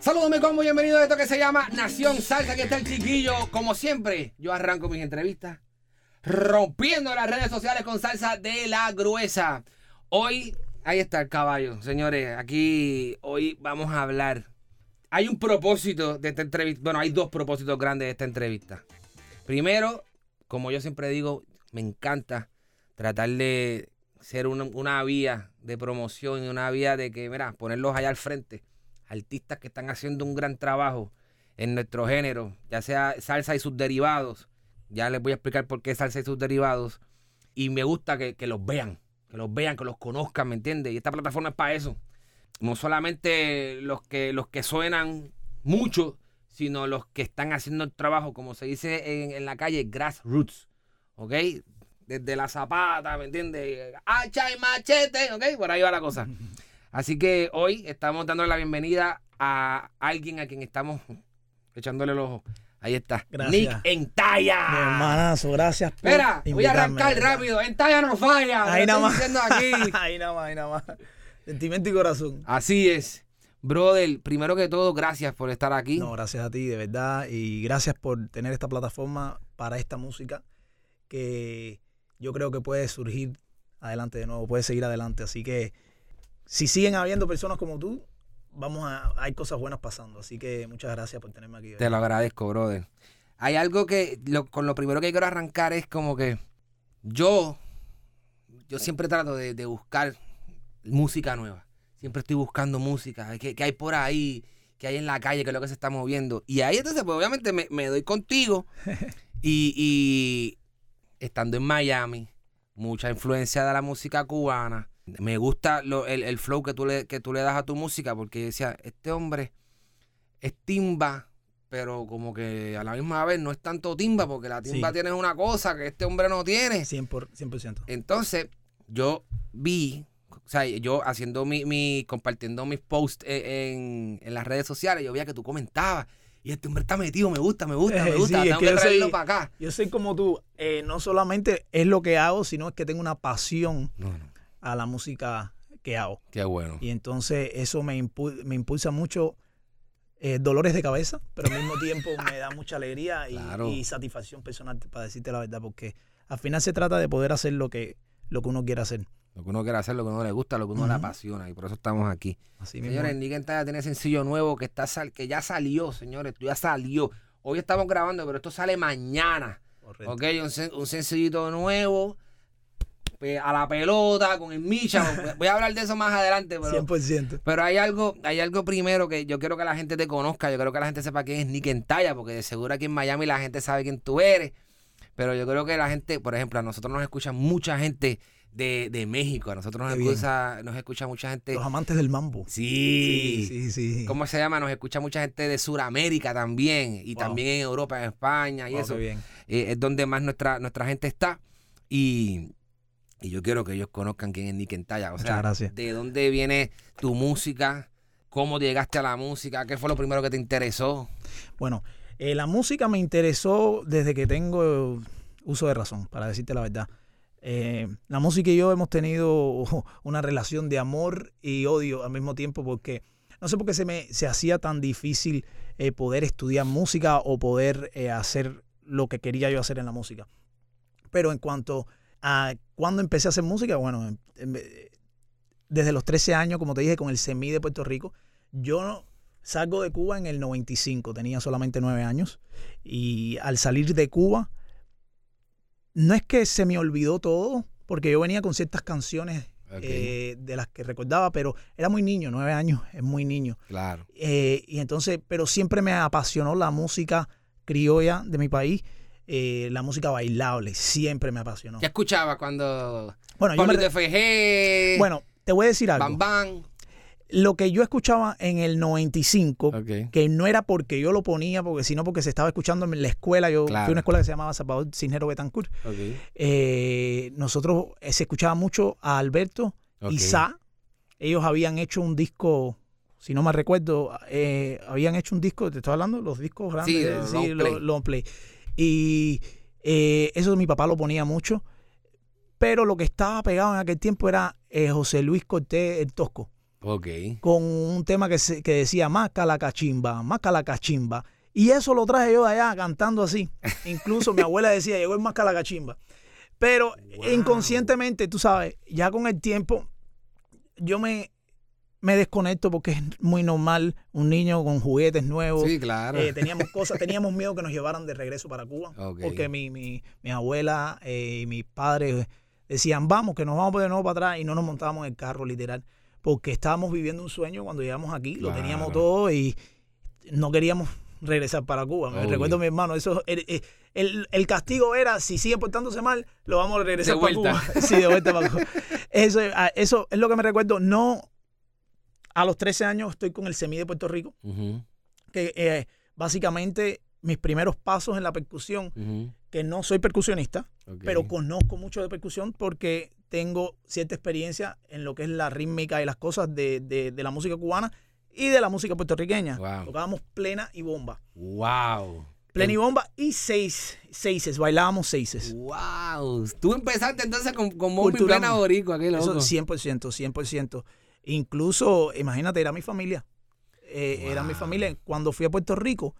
Saludos mi combo, bienvenido a esto que se llama Nación Salsa, aquí está el chiquillo. Como siempre, yo arranco mis entrevistas rompiendo las redes sociales con salsa de la gruesa. Hoy, ahí está el caballo, señores, aquí hoy vamos a hablar. Hay un propósito de esta entrevista, bueno, hay dos propósitos grandes de esta entrevista. Primero, como yo siempre digo, me encanta tratar de ser una, una vía de promoción y una vía de que, mira, ponerlos allá al frente artistas que están haciendo un gran trabajo en nuestro género, ya sea salsa y sus derivados. Ya les voy a explicar por qué salsa y sus derivados. Y me gusta que, que los vean, que los vean, que los conozcan, ¿me entiendes? Y esta plataforma es para eso. No solamente los que, los que suenan mucho, sino los que están haciendo el trabajo, como se dice en, en la calle, grassroots. ¿Ok? Desde la zapata, ¿me entiendes? Hacha y machete, ¿ok? Por ahí va la cosa. Así que hoy estamos dándole la bienvenida a alguien a quien estamos echándole el ojo. Ahí está. Gracias. Nick Entaya. Mi hermanazo, gracias por Espera, voy a arrancar rápido. Entaya no falla. Ahí nada más. aquí. ahí nada más, ahí nada más. Sentimiento y corazón. Así es. Brother, primero que todo, gracias por estar aquí. No, gracias a ti, de verdad. Y gracias por tener esta plataforma para esta música que yo creo que puede surgir adelante de nuevo, puede seguir adelante. Así que si siguen habiendo personas como tú, vamos a, hay cosas buenas pasando. Así que muchas gracias por tenerme aquí. de Te lo agradezco, brother. Hay algo que, lo- con lo primero que quiero arrancar es como que yo, yo siempre trato de, de buscar música nueva. Siempre estoy buscando música, que, que hay por ahí, que hay en la calle, que es lo que se está moviendo. Y ahí entonces, pues obviamente me, me doy contigo y, y estando en Miami, mucha influencia de la música cubana. Me gusta lo- el, el flow que tú, le, que tú le das a tu música porque yo decía, este hombre es timba, pero como que a la misma vez no es tanto timba porque la timba Sí. tiene una cosa que este hombre no tiene. 100%. por- 100%. Entonces, yo vi, o sea, yo haciendo mi, mi compartiendo mis posts e- en, en las redes sociales, yo veía que tú comentabas. Y este hombre está metido, me gusta, me gusta, me Eh, gusta. sí, tengo que que yo traerlo soy- para acá. Yo soy como tú, eh, no solamente es lo que hago, sino es que tengo una pasión No, no. a la música que hago. Qué bueno. Y entonces eso me, impu- me impulsa mucho eh, dolores de cabeza, pero al mismo tiempo me da mucha alegría y, Claro. y satisfacción personal, para decirte la verdad, porque al final se trata de poder hacer lo que, lo que uno quiere hacer. Lo que uno quiere hacer, lo que uno le gusta, lo que uno le apasiona. Y por eso estamos aquí. Así mismo. Señores, Nick Entaya tiene sencillo nuevo que está sal- que ya salió, señores. Ya salió. Hoy estamos grabando, pero esto sale mañana. Correcto. Ok, un, sen- un sencillito nuevo. pues, a la pelota, con el Micha. Voy a hablar de eso más adelante, pero. 100%. Pero hay algo, hay algo primero que yo quiero que la gente te conozca, yo quiero que la gente sepa quién es Nick Entaya, porque de seguro aquí en Miami la gente sabe quién tú eres. Pero yo creo que la gente, por ejemplo, a nosotros nos escucha mucha gente de, de México, a nosotros nos Qué escucha, nos escucha mucha gente. Los amantes del mambo. Sí. sí, sí. ¿Cómo se llama? Nos escucha mucha gente de Sudamérica también, y Wow. también en Europa, en España y Wow, eso. bien. Eh, es donde más nuestra, nuestra gente está. Y, y yo quiero que ellos conozcan quién es Nick Entaya. O Muchas sea, gracias. de dónde viene tu música, cómo llegaste a la música, qué fue lo primero que te interesó. Bueno, eh, la música me interesó desde que tengo uso de razón, para decirte la verdad. Eh, la música y yo hemos tenido una relación de amor y odio al mismo tiempo porque no sé por qué se me se hacía tan difícil eh, poder estudiar música o poder eh, hacer lo que quería yo hacer en la música. Pero en cuanto a cuando empecé a hacer música, bueno, em- em- desde los 13 años, como te dije, con el SEMI de Puerto Rico, yo no, salgo de Cuba en el 95, tenía solamente 9 años, y al salir de Cuba, no es que se me olvidó todo, porque yo venía con ciertas canciones eh, de las que recordaba, pero era muy niño, 9 años, es muy niño. claro. Eh, y entonces, pero siempre me apasionó la música criolla de mi país. eh, la música bailable, siempre me apasionó. ¿Qué escuchaba cuando Bueno, yo me FG, bueno, te voy a decir algo. Bam Bam? Lo que yo escuchaba en el 95, Ok. que no era porque yo lo ponía, porque sino porque se estaba escuchando en la escuela. Yo Claro. fui a una escuela que se llamaba Salvador Cisnero Betancourt. Eh, nosotros eh, se escuchaba mucho a Alberto y Sa. Ellos habían hecho un disco, si no me recuerdo, eh, habían hecho un disco, te estoy hablando, los discos grandes, Sí, de sí, long lo- play. long play. Y eh, eso mi papá lo ponía mucho. Pero lo que estaba pegado en aquel tiempo era José Luis Cortés el Tosco Ok. con un tema que, se- que decía Maca la cachimba, Maca la cachimba. Y eso lo traje yo de allá cantando así. Incluso mi abuela decía, llegó el Maca la cachimba. Pero Wow. inconscientemente, tú sabes, ya con el tiempo, yo me, me desconecto porque es muy normal un niño con juguetes nuevos. Sí, claro. Eh, teníamos cosas, teníamos miedo que nos llevaran de regreso para Cuba. Porque mi, mi, mi abuela eh, y mis padres decían, vamos, que nos vamos de nuevo para atrás y no nos montábamos en el carro, literal. Porque estábamos viviendo un sueño cuando llegamos aquí, lo teníamos todo y no queríamos regresar para Cuba. Me recuerdo a mi hermano, eso el, el- el- castigo era, si sigue portándose mal, lo vamos a regresar De para vuelta. Cuba. sí, de vuelta para Cuba. Eso, ah, eso es lo que me recuerdo. No, a los 13 años estoy con el SEMI de Puerto Rico, que eh, básicamente mis primeros pasos en la percusión, que no soy percusionista, pero conozco mucho de percusión porque tengo cierta experiencia en lo que es la rítmica y las cosas de, de- de la música cubana y de la música puertorriqueña. Wow. Tocábamos plena y bomba. Wow. Plena y bomba y seis, seises, bailábamos seises. Wow. Tú empezaste entonces con, con bomba y plena boricua, qué loco. Eso 100%, 100%. Incluso, imagínate, era mi familia. Eh, Era mi familia. Cuando fui a Puerto Rico,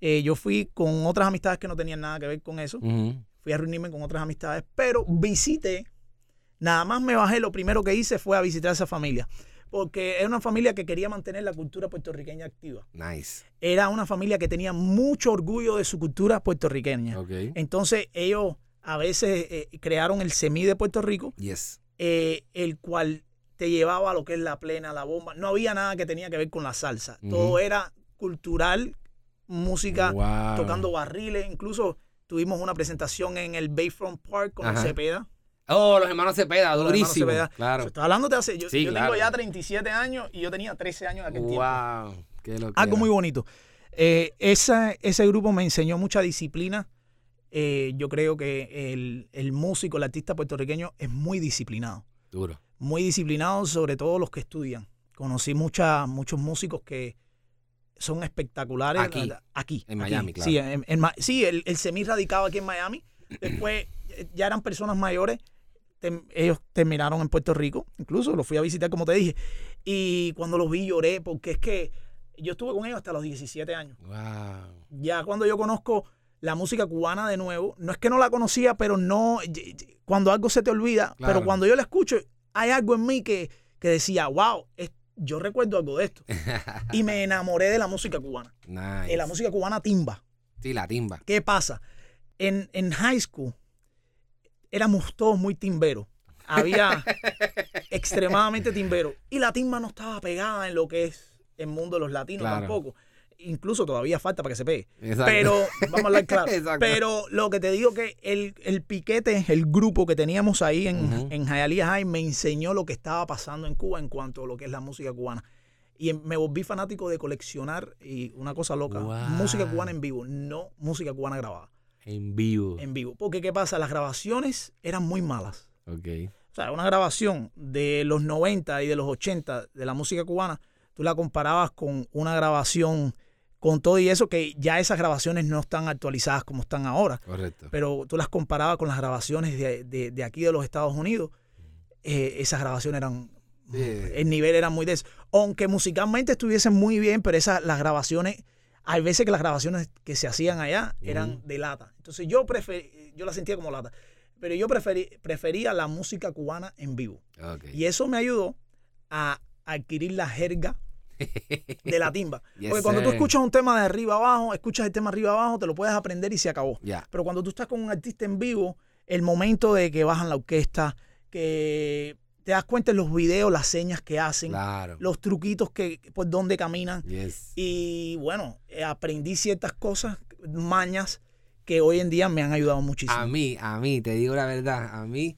eh, yo fui con otras amistades que no tenían nada que ver con eso. Fui a reunirme con otras amistades, pero visité, nada más me bajé, lo primero que hice fue a visitar a esa familia, porque era una familia que quería mantener la cultura puertorriqueña activa. Nice. Era una familia que tenía mucho orgullo de su cultura puertorriqueña. Ok. Entonces ellos a veces eh, crearon el SEMI de Puerto Rico, Yes. eh, el cual te llevaba a lo que es la plena, la bomba. No había nada que tenía que ver con la salsa. Todo era cultural, música, Wow. tocando barriles. Incluso tuvimos una presentación en el Bayfront Park con Ajá. Cepeda. Oh, los hermanos Cepeda, Los hermanos durísimo. Cepeda. Claro. Estoy hablando de hace. Yo, Sí, yo claro. tengo ya 37 años y yo tenía 13 años de aquel tiempo. Wow. Qué loco. Algo muy bonito. Eh, esa- ese grupo me enseñó mucha disciplina. Eh, yo creo que el, el músico, el artista puertorriqueño es muy disciplinado. Duro. Muy disciplinado, sobre todo los que estudian. Conocí mucha, muchos músicos que son espectaculares. Aquí. Aquí. En aquí. Miami, claro. Sí, en- en sí, el, el semi radicaba aquí en Miami. Después eh, ya eran personas mayores. Ellos terminaron en Puerto Rico. Incluso los fui a visitar, como te dije. Y cuando los vi lloré porque es que yo estuve con ellos hasta los 17 años. Wow. Ya cuando yo conozco la música cubana de nuevo, no es que no la conocía, pero no, cuando algo se te olvida, Claro. pero cuando yo la escucho, hay algo en mí que, que decía, wow, es- yo recuerdo algo de esto. y me enamoré de la música cubana, nice. de la música cubana timba. Sí, la timba. ¿Qué pasa? En, en high school éramos todos muy timberos. Había extremadamente timberos. Y la timba no estaba pegada en lo que es el mundo de los latinos Claro. tampoco. Incluso todavía falta para que se pegue. Exacto. Pero, vamos a hablar claro. Exacto. Pero lo que te digo que el, el piquete, el grupo que teníamos ahí en, Ujú. en Hialeah High me enseñó lo que estaba pasando en Cuba en cuanto a lo que es la música cubana. Y em- me volví fanático de coleccionar y una cosa loca, Wow. música cubana en vivo, no música cubana grabada, En vivo. en vivo. Porque ¿qué pasa? Las grabaciones eran muy malas. Ok. O sea, una grabación de los 90 y de los 80 de la música cubana, tú la comparabas con una grabación con todo y eso, que ya esas grabaciones no están actualizadas como están ahora, Correcto. pero tú las comparabas con las grabaciones de, de- de aquí de los Estados Unidos, eh, esas grabaciones eran, Sí. el nivel era muy de eso. Aunque musicalmente estuviesen muy bien, pero esas, las grabaciones, hay veces que las grabaciones que se hacían allá eran de lata. Entonces yo prefer, yo la sentía como lata. Pero yo preferí- prefería la música cubana en vivo. Y eso me ayudó a adquirir la jerga de la timba. Yes, Porque cuando tú escuchas un tema de arriba abajo, escuchas el tema arriba abajo, te lo puedes aprender y se acabó. Ya. Pero cuando tú estás con un artista en vivo, el momento de que bajan la orquesta, que te das cuenta en los videos, las señas que hacen, Claro. los truquitos que por donde caminan. Yes. Y bueno, eh, aprendí ciertas cosas, mañas, que hoy en día me han ayudado muchísimo. A mí, a mí, te digo la verdad, a mí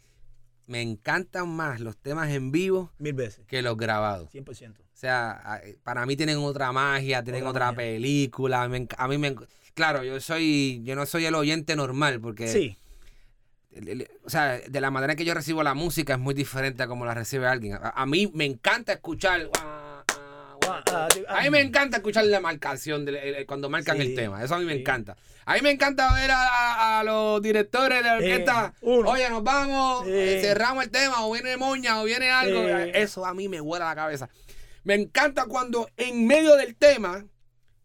me encantan más los temas en vivo Mil veces. que los grabados. 100%. O sea, a- para mí tienen otra magia, tienen Otra película. me a mí me, claro, yo soy, yo no soy el oyente normal porque, Sí, el- el- o sea, de la manera en que yo recibo la música es muy diferente a como la recibe alguien. A, a mí me encanta escuchar. ah, ah, Ah, ah, A mí me encanta escuchar la marcación el- el- cuando marcan Sí, el tema. Eso a mí me encanta. A mí me encanta ver a, a- a los directores de la orquesta. uno. Oye, nos vamos, eh, cerramos el tema, o viene moña, o viene algo. Eso a mí me vuela la cabeza. Me encanta cuando en medio del tema,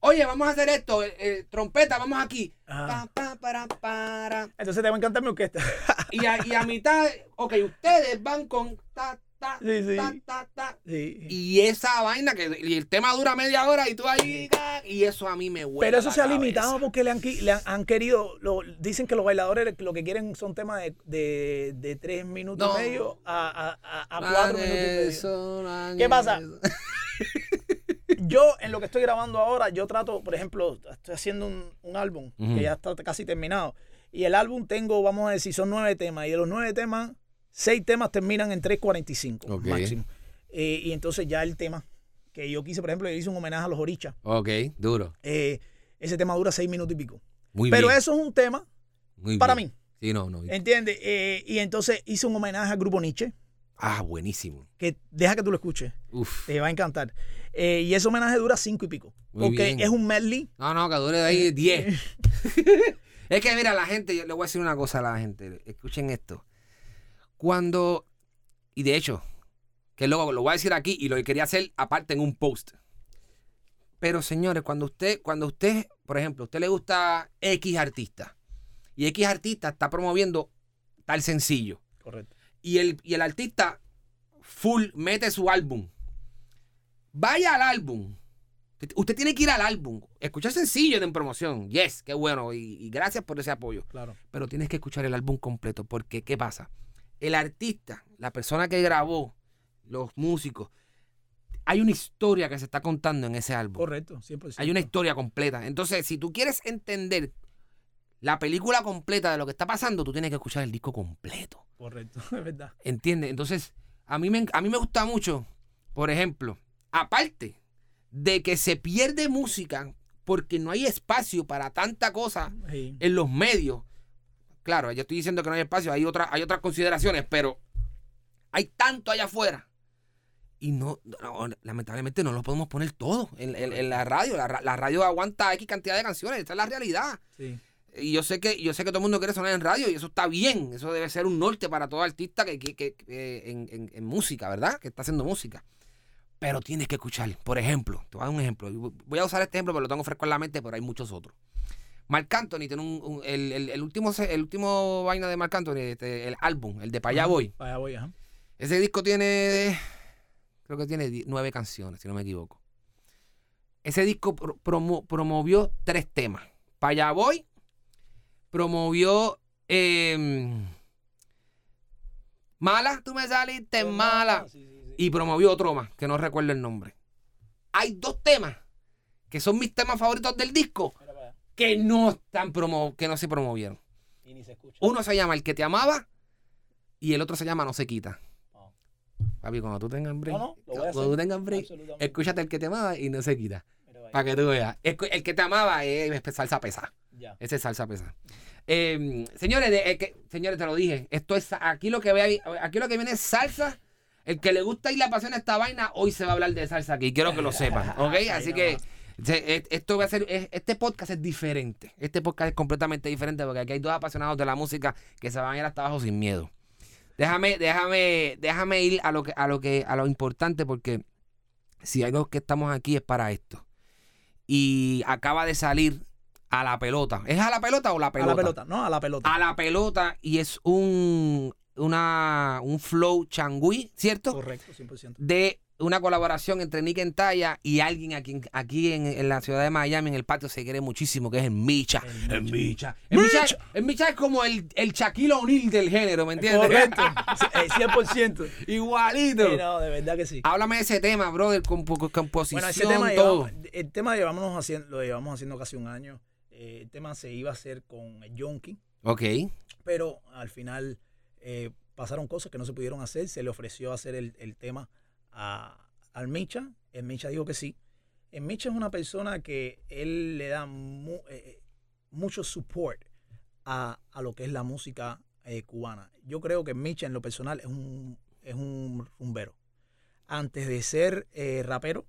oye, vamos a hacer esto, eh, eh, trompeta, vamos aquí. Pa, pa, para, para. Entonces te va a encantar mi orquesta. Y a, y a mitad, ok, ustedes van con ta, ta, Sí, sí. ta, ta, ta. Sí. Y esa vaina que y el tema dura media hora y tú ahí y eso a mí me huele. Pero eso se ha limitado porque le han, le han, han querido, lo- dicen que los bailadores lo que quieren son temas de, de, de tres minutos No. y medio a, a, a, a cuatro minutos y medio. ¿Qué ¿Qué pasa? Yo, en lo que estoy grabando ahora, yo trato, por ejemplo, estoy haciendo un, un álbum que ya está casi terminado. Y el álbum tengo, vamos a decir, son nueve temas. Y de los nueve temas, seis temas terminan en 3.45 Ok. máximo. Eh, y entonces ya el tema que yo quise, por ejemplo, yo hice un homenaje a los orichas. Ok, duro. Eh, ese tema dura seis minutos y pico. Muy Pero bien. eso es un tema muy para bien. mí, Sí, no, no. ¿entiendes? Eh, y entonces hice un homenaje al grupo Nietzsche, Ah, buenísimo. que deja que tú lo escuches, Uf. te va a encantar. Eh, y ese homenaje dura cinco y pico, Muy porque bien. es un medley. No, no, que dure de ahí 10. es que mira, la gente, yo le voy a decir una cosa a la gente. Escuchen esto. Cuando, y de hecho, que luego lo voy a decir aquí y lo que quería hacer aparte en un post. Pero señores, cuando usted, cuando usted, por ejemplo, a usted le gusta X artista y X artista está promoviendo tal sencillo Correcto. Y el, y el artista full mete su álbum. Vaya al álbum. Usted- tiene que ir al álbum. Escuchar sencillo de en promoción. Yes, qué bueno. Y, y gracias por ese apoyo. Claro. Pero tienes que escuchar el álbum completo. Porque, ¿qué pasa? El artista, la persona que grabó, los músicos, hay una historia que se está contando en ese álbum. Correcto, 100%. Hay una historia completa. Entonces, si tú quieres entender la película completa de lo que está pasando, tú tienes que escuchar el disco completo. Correcto, es verdad. ¿Entiendes? Entonces, a mí, me, a mí me gusta mucho, por ejemplo, aparte de que se pierde música porque no hay espacio para tanta cosa Sí. en los medios. Claro, yo estoy diciendo que no hay espacio, hay, otra, hay otras consideraciones, pero hay tanto allá afuera. Y no, no, lamentablemente no lo podemos poner todo en, en- en la radio. La, la radio aguanta X cantidad de canciones, esa es la realidad. Sí. Y yo sé que yo sé que todo el mundo quiere sonar en radio y eso está bien. Eso debe ser un norte para todo artista que, que- que- que- en, en- en música, ¿verdad? Que está haciendo música. Pero tienes que escuchar. Por ejemplo, te voy a dar un ejemplo. Voy a usar este ejemplo, pero lo tengo fresco en la mente, pero hay muchos otros. Marc Anthony tiene un, un- el, el- el último el último vaina de Marc Anthony, este, el álbum, el de Pa' allá voy. Para allá voy, ajá. Ese disco tiene, creo que tiene nueve canciones, si no me equivoco. Ese disco pro- promo- promovió tres temas. Pa' allá voy, promovió em, Mala, tú me saliste mala. Sí, sí, sí. Y promovió otro más, que no recuerdo el nombre. Hay dos temas que son mis temas favoritos del disco que no están promo que no se promovieron. Y ni se escucha. Uno se llama El que te amaba y el otro se llama No se quita. Ah. Papi, cuando tú tengas break, No, no, cuando tú tengas break, escúchate El que te amaba y No se quita. Para que tú veas. El que te amaba es salsa pesa. Ya. Ese es salsa pesa. Eh, señores, de- eh, que- señores, te lo dije. Esto es aquí lo que ve aquí lo que viene es salsa. El que le gusta y le apasiona esta vaina, hoy se va a hablar de salsa aquí. Quiero que lo sepan, ¿ok? Así que e- esto va a ser, es- este podcast es diferente. Este podcast es completamente diferente porque aquí hay dos apasionados de la música que se van a ir hasta abajo sin miedo. Déjame, déjame, déjame ir a lo que, a lo que, a lo importante porque si hay algo que estamos aquí es para esto. Y acaba de salir a la pelota. ¿Es a la pelota o la pelota? A la pelota, no, a la pelota. A la pelota y es un una un flow changui, ¿cierto? Correcto, 100%. De una colaboración entre Nick Entaya y alguien aquí, aquí en, en la ciudad de Miami, en el patio, se quiere muchísimo, que es el Micha. El El Micha. El Micha, Micha. el Micha es como el, el Shaquille O'Neal del género, ¿me entiendes? Correcto. Sí, eh, 100%. Igualito. Sí, no, de verdad que sí. Háblame de ese tema, brother, con composición, Bueno, ese tema todo. llevamos, el tema llevamos haciendo, lo llevamos haciendo casi un año. Eh, el tema se iba a hacer con el Yonki, Ok. pero al final eh, pasaron cosas que no se pudieron hacer. Se le ofreció hacer el, el tema a, al Micha. El Micha dijo que sí. El Micha es una persona que él le da mu- eh, mucho support a, a lo que es la música cubana. Yo creo que Micha en lo personal es un, es un rumbero. Antes de ser rapero,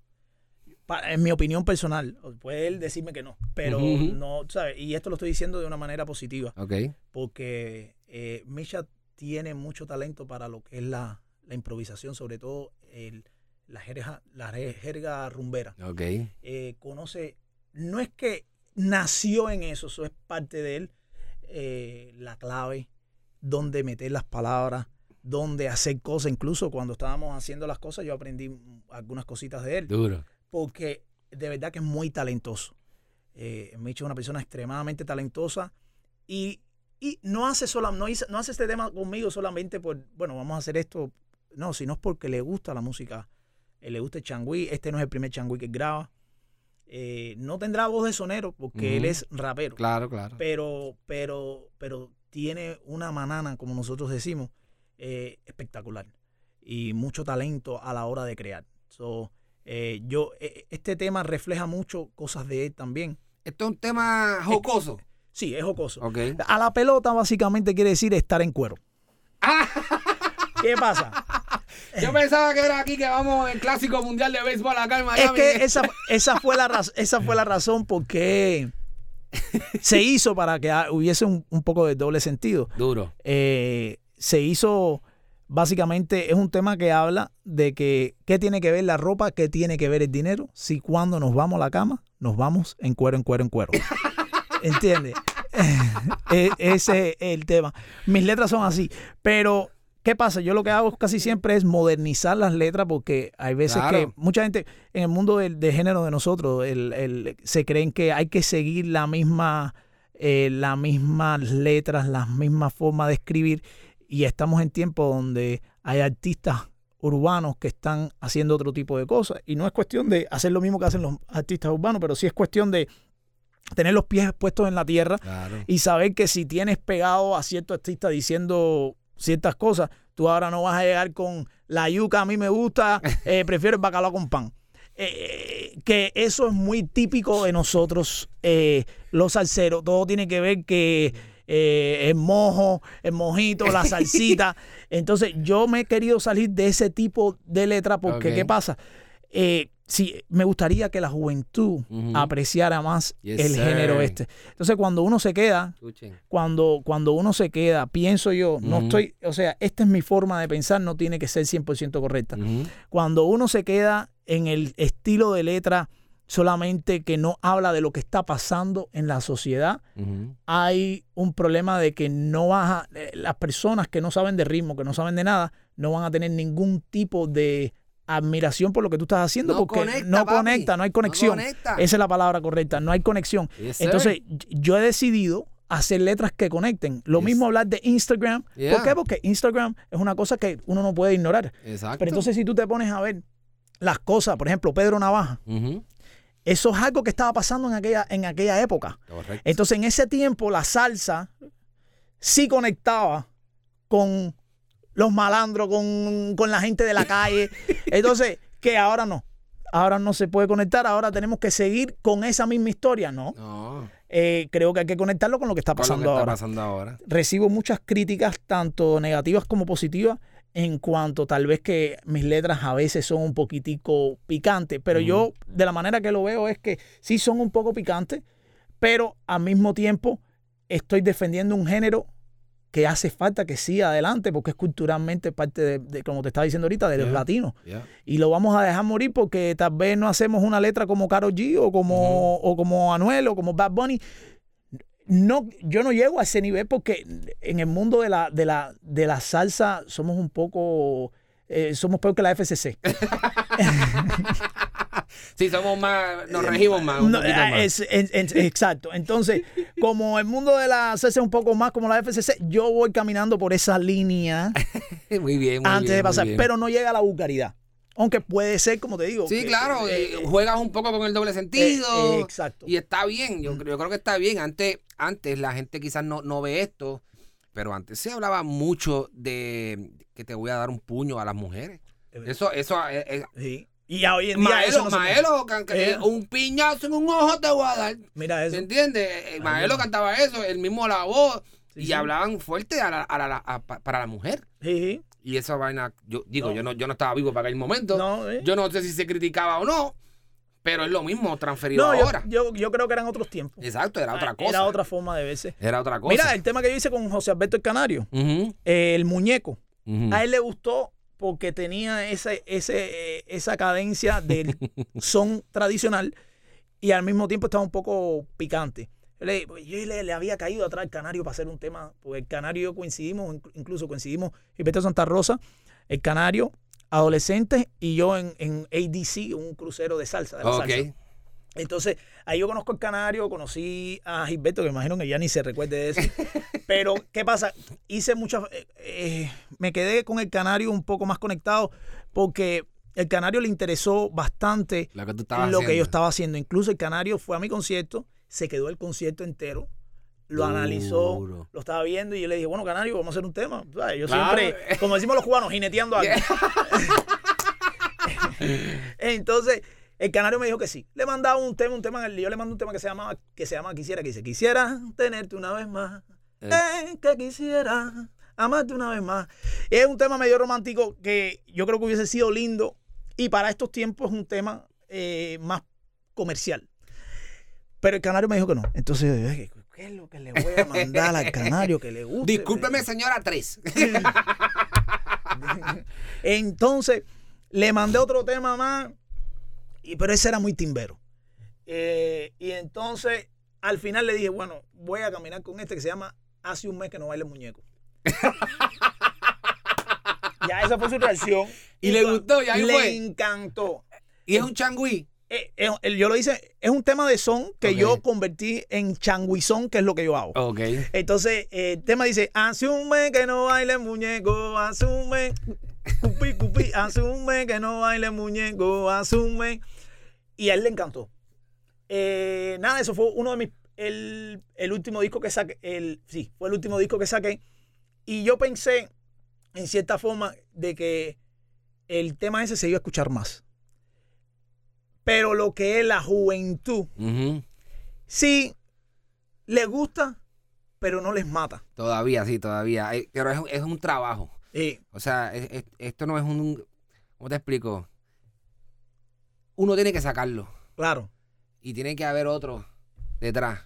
en mi opinión personal, puede él decirme que no, pero Ujú. no, ¿sabes? Y esto lo estoy diciendo de una manera positiva Ok. porque eh, Misha tiene mucho talento para lo que es la, la improvisación, sobre todo el- la, jerga, la jerga rumbera. Ok. Eh, conoce, no es que nació en eso, eso es parte de él, eh, la clave, dónde meter las palabras, dónde hacer cosas, incluso cuando estábamos haciendo las cosas yo aprendí algunas cositas de él Duro. Porque de verdad que es muy talentoso. Eh, Micho es una persona extremadamente talentosa y, y no hace sola, no, hizo- no hace este tema conmigo solamente por, bueno, vamos a hacer esto, no, sino es porque le gusta la música, eh, le gusta el changüí, este no es el primer changüí que graba. Eh, no tendrá voz de sonero porque él es rapero, Claro, claro. pero, pero, pero tiene una manana, como nosotros decimos, eh, espectacular y mucho talento a la hora de crear. So, eh, yo, eh, este tema refleja mucho cosas de él también. Esto es un tema jocoso. Sí, es jocoso. A la pelota básicamente quiere decir estar en cuero. ¿Qué pasa? Yo pensaba que era aquí que vamos en clásico mundial de béisbol acá en Es Miami. que esa, esa, fue la raz- esa fue la razón por qué se hizo para que hubiese un, un poco de doble sentido. Duro. eh, se hizo, básicamente es un tema que habla de que qué tiene que ver la ropa, qué tiene que ver el dinero, si cuando nos vamos a la cama, nos vamos en cuero, en cuero, en cuero. ¿Entiendes? E- Ese es el tema. Mis letras son así, pero ¿qué pasa? Yo lo que hago casi siempre es modernizar las letras porque hay veces Claro. que mucha gente en el mundo del, de género de nosotros el- el- se creen que hay que seguir la misma, eh, las mismas letras, las mismas formas de escribir y estamos en tiempos donde hay artistas urbanos que están haciendo otro tipo de cosas y no es cuestión de hacer lo mismo que hacen los artistas urbanos, pero sí es cuestión de tener los pies puestos en la tierra Claro. y saber que si tienes pegado a cierto artista diciendo ciertas cosas, tú ahora no vas a llegar con la yuca, a mí me gusta, eh, prefiero el bacalao con pan. Eh, que eso es muy típico de nosotros, eh, los salseros. Todo tiene que ver que eh, el mojo, el mojito, la salsita. Entonces, yo me he querido salir de ese tipo de letra porque. ¿qué pasa? Eh, sí, me gustaría que la juventud apreciara más Yes, el género este. Entonces, cuando uno se queda, Escuchen. cuando, cuando uno se queda, pienso yo, no estoy, o sea, esta es mi forma de pensar, no tiene que ser 100% correcta. Cuando uno se queda en el estilo de letra solamente que no habla de lo que está pasando en la sociedad, hay un problema de que no vas a, eh, las personas que no saben de ritmo, que no saben de nada, no van a tener ningún tipo de admiración por lo que tú estás haciendo No porque conecta, no papi. conecta, no hay No conexión. conecta. Esa es la palabra correcta, no hay conexión. Yes. Entonces, yo he decidido hacer letras que conecten. Lo Yes. mismo hablar de Instagram. Yeah. ¿Por qué? Porque Instagram es una cosa que uno no puede ignorar. Exacto. Pero entonces, si tú te pones a ver las cosas, por ejemplo, Pedro Navaja. Eso es algo que estaba pasando en aquella, en aquella época. Correcto. Entonces, en ese tiempo, la salsa sí conectaba con los malandros, con, con la gente de la calle. Entonces, que ahora no. Ahora no se puede conectar, ahora tenemos que seguir con esa misma historia, ¿no? No. Eh, creo que hay que conectarlo con lo que está Con lo que pasando está ahora. pasando ahora. Recibo muchas críticas, tanto negativas como positivas, en cuanto tal vez que mis letras a veces son un poquitico picantes, pero yo de la manera que lo veo es que sí son un poco picantes, pero al mismo tiempo estoy defendiendo un género que hace falta que siga adelante porque es culturalmente parte de, de, como te estaba diciendo ahorita, de los latinos. Yeah. Y lo vamos a dejar morir porque tal vez no hacemos una letra como Karol G o como, o como Anuel o como Bad Bunny. No, yo no llego a ese nivel porque en el mundo de la, de la, de la salsa somos un poco, eh, somos peor que la FCC. Sí, somos más, nos regimos más. un No, más. es- es- es- exacto. Entonces, como el mundo de la salsa es un poco más como la FCC, yo voy caminando por esa línea Muy bien, muy antes bien, de pasar, pero no llega a la vulgaridad. Aunque puede ser, como te digo. Sí, que- claro, eh, eh, eh, juegas un poco con el doble sentido. eh, exacto. Y está bien, yo, yo creo que está bien. Antes, antes la gente quizás no, no ve esto, pero antes se hablaba mucho de que te voy a dar un puño a las mujeres. Eso, eso, Sí. Y hoy en día Maelo, no Maelo, un piñazo en un ojo te voy a dar. Mira eso. ¿Se entiende? Eh, Maelo cantaba eso, él mismo la voz, Sí, y sí. hablaban fuerte a la- a la- a- pa- para la mujer. Sí, sí. Y esa vaina, yo digo, No. yo no, yo no estaba vivo para aquel momento. No, eh. Yo no sé si se criticaba o no, pero es lo mismo transferido No, ahora. yo, yo creo que eran otros tiempos. Exacto, era otra Ah, cosa. Era otra forma de verse. Era otra cosa. Mira, el tema que yo hice con José Alberto el Canario, eh, el muñeco, a él le gustó porque tenía ese, ese, eh, esa cadencia del son tradicional y al mismo tiempo estaba un poco picante. Yo le, pues, yo le, le había caído atrás al Canario para hacer un tema, porque el Canario y yo coincidimos, inc- incluso coincidimos, Gilberto Santa Rosa, el Canario, adolescentes y yo en, en ADC, un crucero de salsa. De la salsa. Entonces, ahí yo conozco al Canario, conocí a Gilberto, que me imagino que ya ni se recuerde de eso. Pero, ¿qué pasa? Hice muchas. eh, eh, me quedé con el Canario un poco más conectado porque el Canario le interesó bastante Lo que tú estabas lo que yo estaba haciendo. Incluso el Canario fue a mi concierto, se quedó el concierto entero, lo analizó, Duro. lo estaba viendo y yo le dije, bueno, Canario, vamos a hacer un tema. Yo Claro. siempre, como decimos los cubanos, jineteando algo. Entonces, el canario me dijo que sí. Le mandaba un tema, un tema, yo le mando un tema que se llama, que se llama Quisiera, que dice, quisiera tenerte una vez más. Eh. Eh, que quisiera amarte una vez más. Es un tema medio romántico que yo creo que hubiese sido lindo y para estos tiempos es un tema eh, más comercial. Pero el canario me dijo que no. Entonces, ¿qué es lo que le voy a mandar al canario que le guste? Discúlpeme, señora 3. Entonces, le mandé otro tema más, y, pero ese era muy timbero. Eh, y entonces, al final le dije, bueno, voy a caminar con este que se llama Hace un mes que no baila el muñeco. ya esa fue su reacción. Y le gustó, y ahí le fue. encantó. y es un changüí. Eh, eh, yo lo hice, es un tema de son que yo convertí en changuizón, que es lo que yo hago. Entonces, eh, el tema dice, asume que no baile muñeco, asume, cupi, cupi, asume que no baile muñeco, asume. Y a él le encantó. Nada, eso fue uno de mis, el, el último disco que saqué, el, sí, fue el último disco que saqué. Y yo pensé, en cierta forma, de que el tema ese se iba a escuchar más. Pero lo que es la juventud, sí, les gusta, pero no les mata. Todavía, sí, todavía. Eh, Pero es, es un trabajo. Eh, O sea, es- es- esto no es un... ¿Cómo te explico? Uno tiene que sacarlo. claro. Y tiene que haber otro detrás.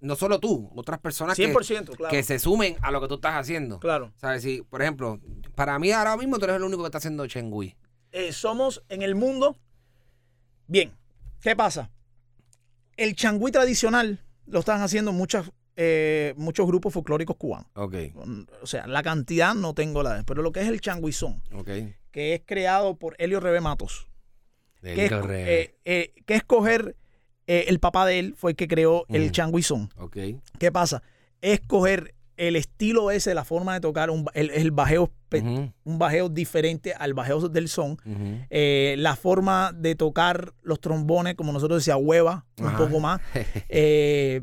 No solo tú, otras personas que, 100%, claro. que se sumen a lo que tú estás haciendo. Claro. ¿Sabes? Si, por ejemplo, para mí ahora mismo tú eres el único que está haciendo Chengui. Eh, somos en el mundo. Bien, ¿qué pasa? El changüí tradicional lo están haciendo muchas, eh, muchos grupos folclóricos cubanos. Ok, O sea, la cantidad no tengo la pero lo que es el changuizón, ok. que es creado por Helio Rebe Matos, que es, eh, eh, que es coger, el papá de él fue el que creó el changuizón. ok. ¿Qué pasa? Es coger el estilo ese, la forma de tocar, un, el, el bajeo, un bajeo diferente al bajeo del son. eh, la forma de tocar los trombones, como nosotros decíamos, hueva, un Ajá. poco más. Eh,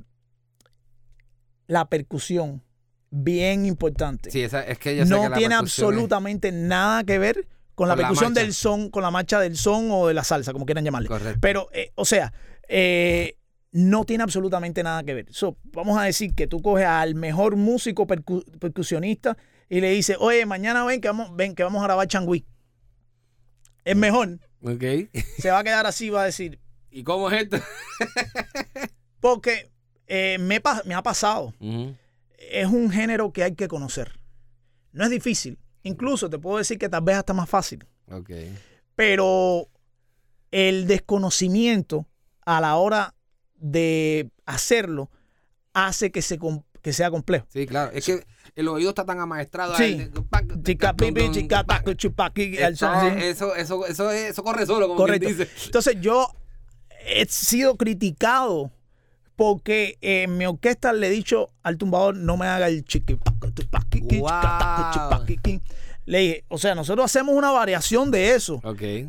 la percusión, bien importante. Sí, esa, es que yo sé no que tiene es- absolutamente nada que ver con la Con la percusión del son, con la marcha del son o de la salsa, como quieran llamarle. Correcto. Pero, eh, o sea, eh, no tiene absolutamente nada que ver. So, vamos a decir que tú coges al mejor músico percu- percusionista y le dices, oye, mañana ven que vamos, ven que vamos a grabar changüí. Es mejor. Ok. Se va a quedar así, va a decir. ¿Y cómo es esto? Porque eh, me, ha pasado. Es un género que hay que conocer. No es difícil. Incluso te puedo decir que tal vez hasta más fácil. Ok. pero el desconocimiento a la hora de hacerlo hace que, se, que sea complejo. Sí, claro. Es que el oído está tan amaestrado. Sí. Eso, eso, eso, eso, eso corre solo, como Correcto. quien dice. Entonces yo he sido criticado porque en mi orquesta le he dicho al tumbador no me haga el chiqui Wow. Le dije, o sea, nosotros hacemos una variación de eso,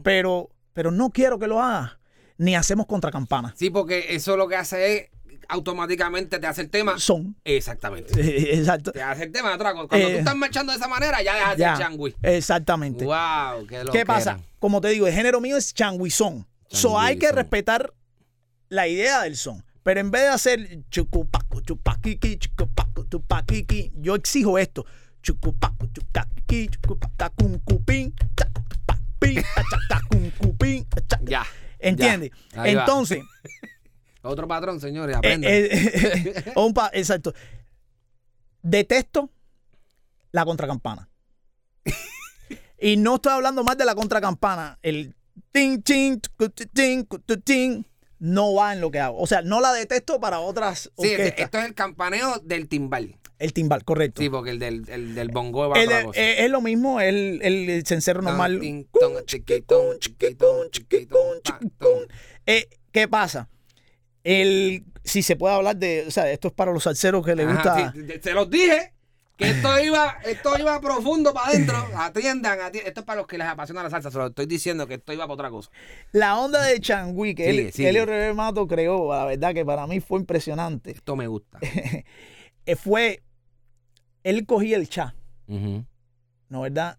pero, pero no quiero que lo hagas. Ni hacemos contracampana. Sí, porque eso lo que hace es automáticamente te hace el tema. Son. Exactamente. Eh, Exacto. Te hace el tema de otra cosa. Cuando Eh, tú estás marchando de esa manera, ya dejas de Ya, ser changui. exactamente. Wow, qué, ¿Qué pasa? Como te digo, el género mío es changuizón. So hay que respetar la idea del son. Pero en vez de hacer chucupaco, chupaquiqui, chucupaco, chupaquiqui, yo exijo esto. Chucupaco, chupaquiqui, chucupatacun, cupín, chacupapín, achacacun, cupín, Ya. ¿Entiendes? va. Entonces, Otro patrón, señores, eh, aprende. eh, un pa- exacto. Detesto la contracampana. y no estoy hablando más de la contracampana. El ting, ting, ting, ting, no va en lo que hago. O sea, no la detesto para otras sí, orquestas. esto es el campaneo del timbal. El timbal, correcto. Sí, porque el del, el del bongo va El- otra cosa. eh, es lo mismo, el, el, el cencerro normal. Eh, ¿Qué pasa? El, si se puede hablar de, o sea, esto es para los salseros que les Ajá, gusta. sí, te- te los dije que esto iba, esto iba profundo para adentro. Atiendan, atiendan. Esto es para los que les apasiona la salsa. Se lo estoy diciendo que esto iba para otra cosa. La onda de Changui que, Sigue, él, Elio Rivera Mato creó, la verdad que para mí fue impresionante. Esto me gusta. Eh, fue, él cogía el cha, Ujú. ¿no verdad?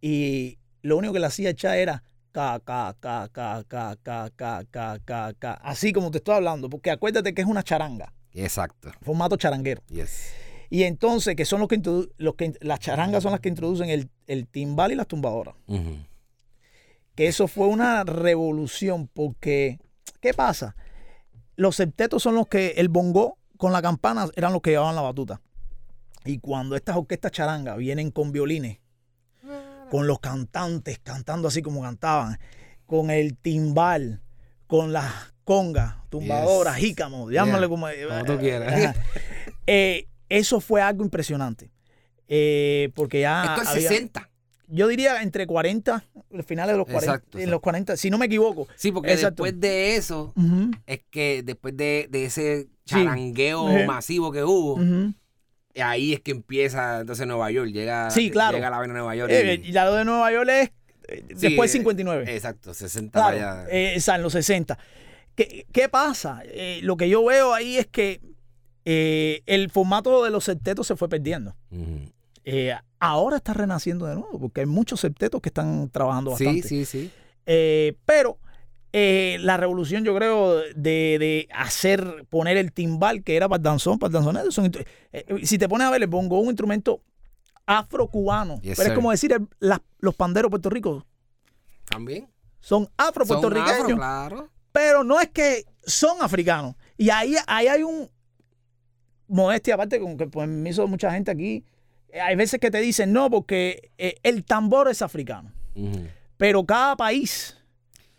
Y lo único que le hacía el cha era ca, ca, ca, ca, ca, ca, ca, ca, ca, ca, así como te estoy hablando, porque acuérdate que es una charanga, Exacto. formato charanguero. Yes. Y entonces, que son los que, los que las charangas son las que introducen el, el timbal y las tumbadoras. Ujú. que eso fue una revolución porque, ¿qué pasa? Los septetos son los que, el bongo con la campana eran los que llevaban la batuta. Y cuando estas orquestas charanga vienen con violines, con los cantantes cantando así como cantaban, con el timbal, con las congas, tumbadoras, Yes. jícamos, llámale Yeah. como, Como tú quieras. Ajá. Eh, eso fue algo impresionante. Eh, porque ya Esto es había- 60. Yo diría entre 40, los finales de los 40, Exacto, en exacto. los 40, si no me equivoco. Sí, porque Exacto. después de eso, es que después de, de ese charangueo masivo que hubo, ahí es que empieza entonces Nueva York. Llega, Sí, claro. llega la de Nueva York. Eh, y- y la de Nueva York es eh, Sí, después eh, 59. Exacto, 60 claro, allá. eh, en los 60. ¿Qué, qué pasa? Eh, lo que yo veo ahí es que el formato de los septetos se fue perdiendo. Eh, ahora está renaciendo de nuevo, porque hay muchos septetos que están trabajando Sí, bastante. sí, sí. Eh, pero eh, la revolución, yo creo, de, de hacer, poner el timbal, que era para el danzón, para el danzonero, son eh, si te pones a ver, bongo es un instrumento afrocubano. Yes, pero es como decir, el- los panderos puertorricos También. son afro-puertorriqueños, afro, claro. pero no es que son africanos. Y ahí, ahí hay un, modestia aparte, con que por permiso de mucha gente aquí, hay veces que te dicen, no, porque eh, el tambor es africano. Pero cada país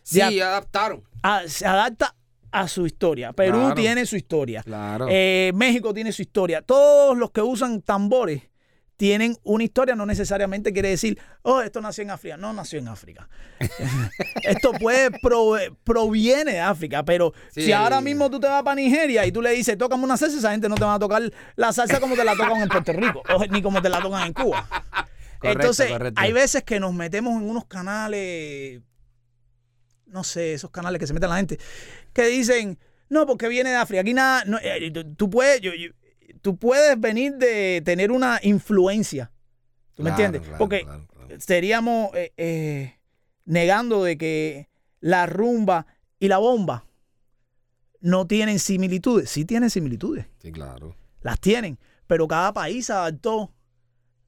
Sí, Ya- adaptaron. a- se adapta a su historia. Perú Claro. tiene su historia. Claro. Eh, México tiene su historia. Todos los que usan tambores tienen una historia, no necesariamente quiere decir, oh, esto nació en África. No nació en África. esto puede pro- proviene de África, pero Sí. si ahora mismo tú te vas para Nigeria y tú le dices, tócame una salsa, esa gente no te va a tocar la salsa como te la tocan en Puerto Rico, o ni como te la tocan en Cuba. Correcto, Entonces, correcto. hay veces que nos metemos en unos canales, no sé, esos canales que se meten la gente, que dicen, no, porque viene de África. Aquí nada, no, eh, tú, tú puedes, yo- yo- tú puedes venir de tener una influencia. ¿Tú me entiendes? claro, porque claro, estaríamos eh, eh, negando de que la rumba y la bomba no tienen similitudes. Sí tienen similitudes, Sí, claro. las tienen, pero cada país adaptó.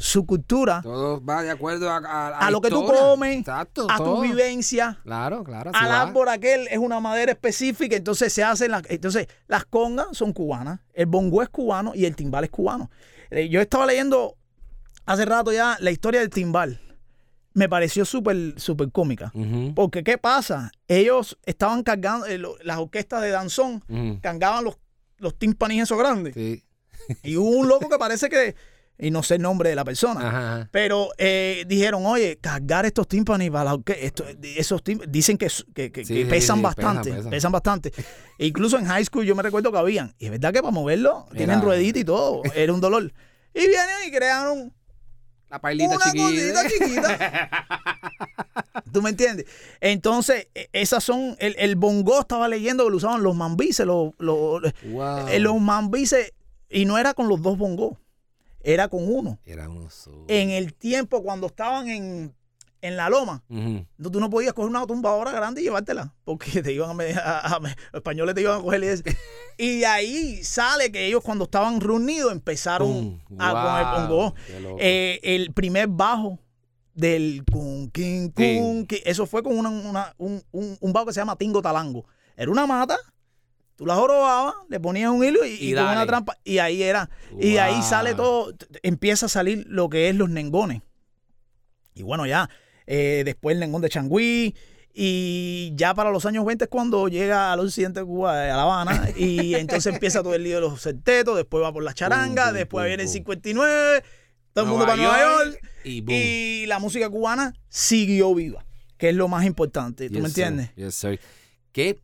Su cultura, Todo va de acuerdo a, a, a lo que tú comes, Exacto, a todo. tu vivencia, Claro, claro. al árbol aquel es una madera específica, entonces se hacen las, entonces las congas son cubanas, el bongo es cubano y el timbal es cubano. Eh, Yo estaba leyendo hace rato ya la historia del timbal. Me pareció súper súper cómica. Porque ¿qué pasa? Ellos estaban cargando, eh, lo- las orquestas de danzón cargaban los, los tímpanis esos grandes. Sí. Y hubo un loco que parece que, y no sé el nombre de la persona, Ajá, pero eh, dijeron, oye, cargar estos tímpanis para la esto- esos dicen que, que- que- Sí, que sí, pesan sí, bastante, pesan, pesan, pesan. bastante. E incluso en high school yo me recuerdo que habían. Y es verdad que para moverlo tienen ruedita y todo, era un dolor. Y vienen y crearon La pailita una chiquita. chiquita. ¿Tú me entiendes? Entonces, e- esas son, el, el bongo estaba leyendo que lo usaban los mambises, los, los, Wow. eh, los mambises, y no era con los dos bongos, era con uno. Era uno solo. En el tiempo cuando estaban en, en la loma, no- tú no podías coger una tumbadora grande y llevártela, porque te iban a, a- a- los españoles te iban a coger y de ahí sale que ellos cuando estaban reunidos empezaron Pum. a con el Wow, qué loco. Eh, el primer bajo del kun, kin, Sí. eso fue con una- una- un, un- un bajo que se llama Tingo Talango. Era una mata, tú la jorobabas, le ponías un hilo y, Y y con dale. una trampa, y ahí era. Y ahí sale todo, empieza a salir lo que es los nengones. Y bueno, ya, eh, después el nengón de Changüí. Y ya para los años 20 es cuando llega al occidente de Cuba, a La Habana, y entonces empieza todo el lío de los septetos, después va por la charanga, Pum, pum, después viene el pum. 59, todo el mundo Nueva para Nueva York, Y la música cubana siguió viva, que es lo más importante, ¿tú Yes, me sir. entiendes? Yes, sir. ¿Qué?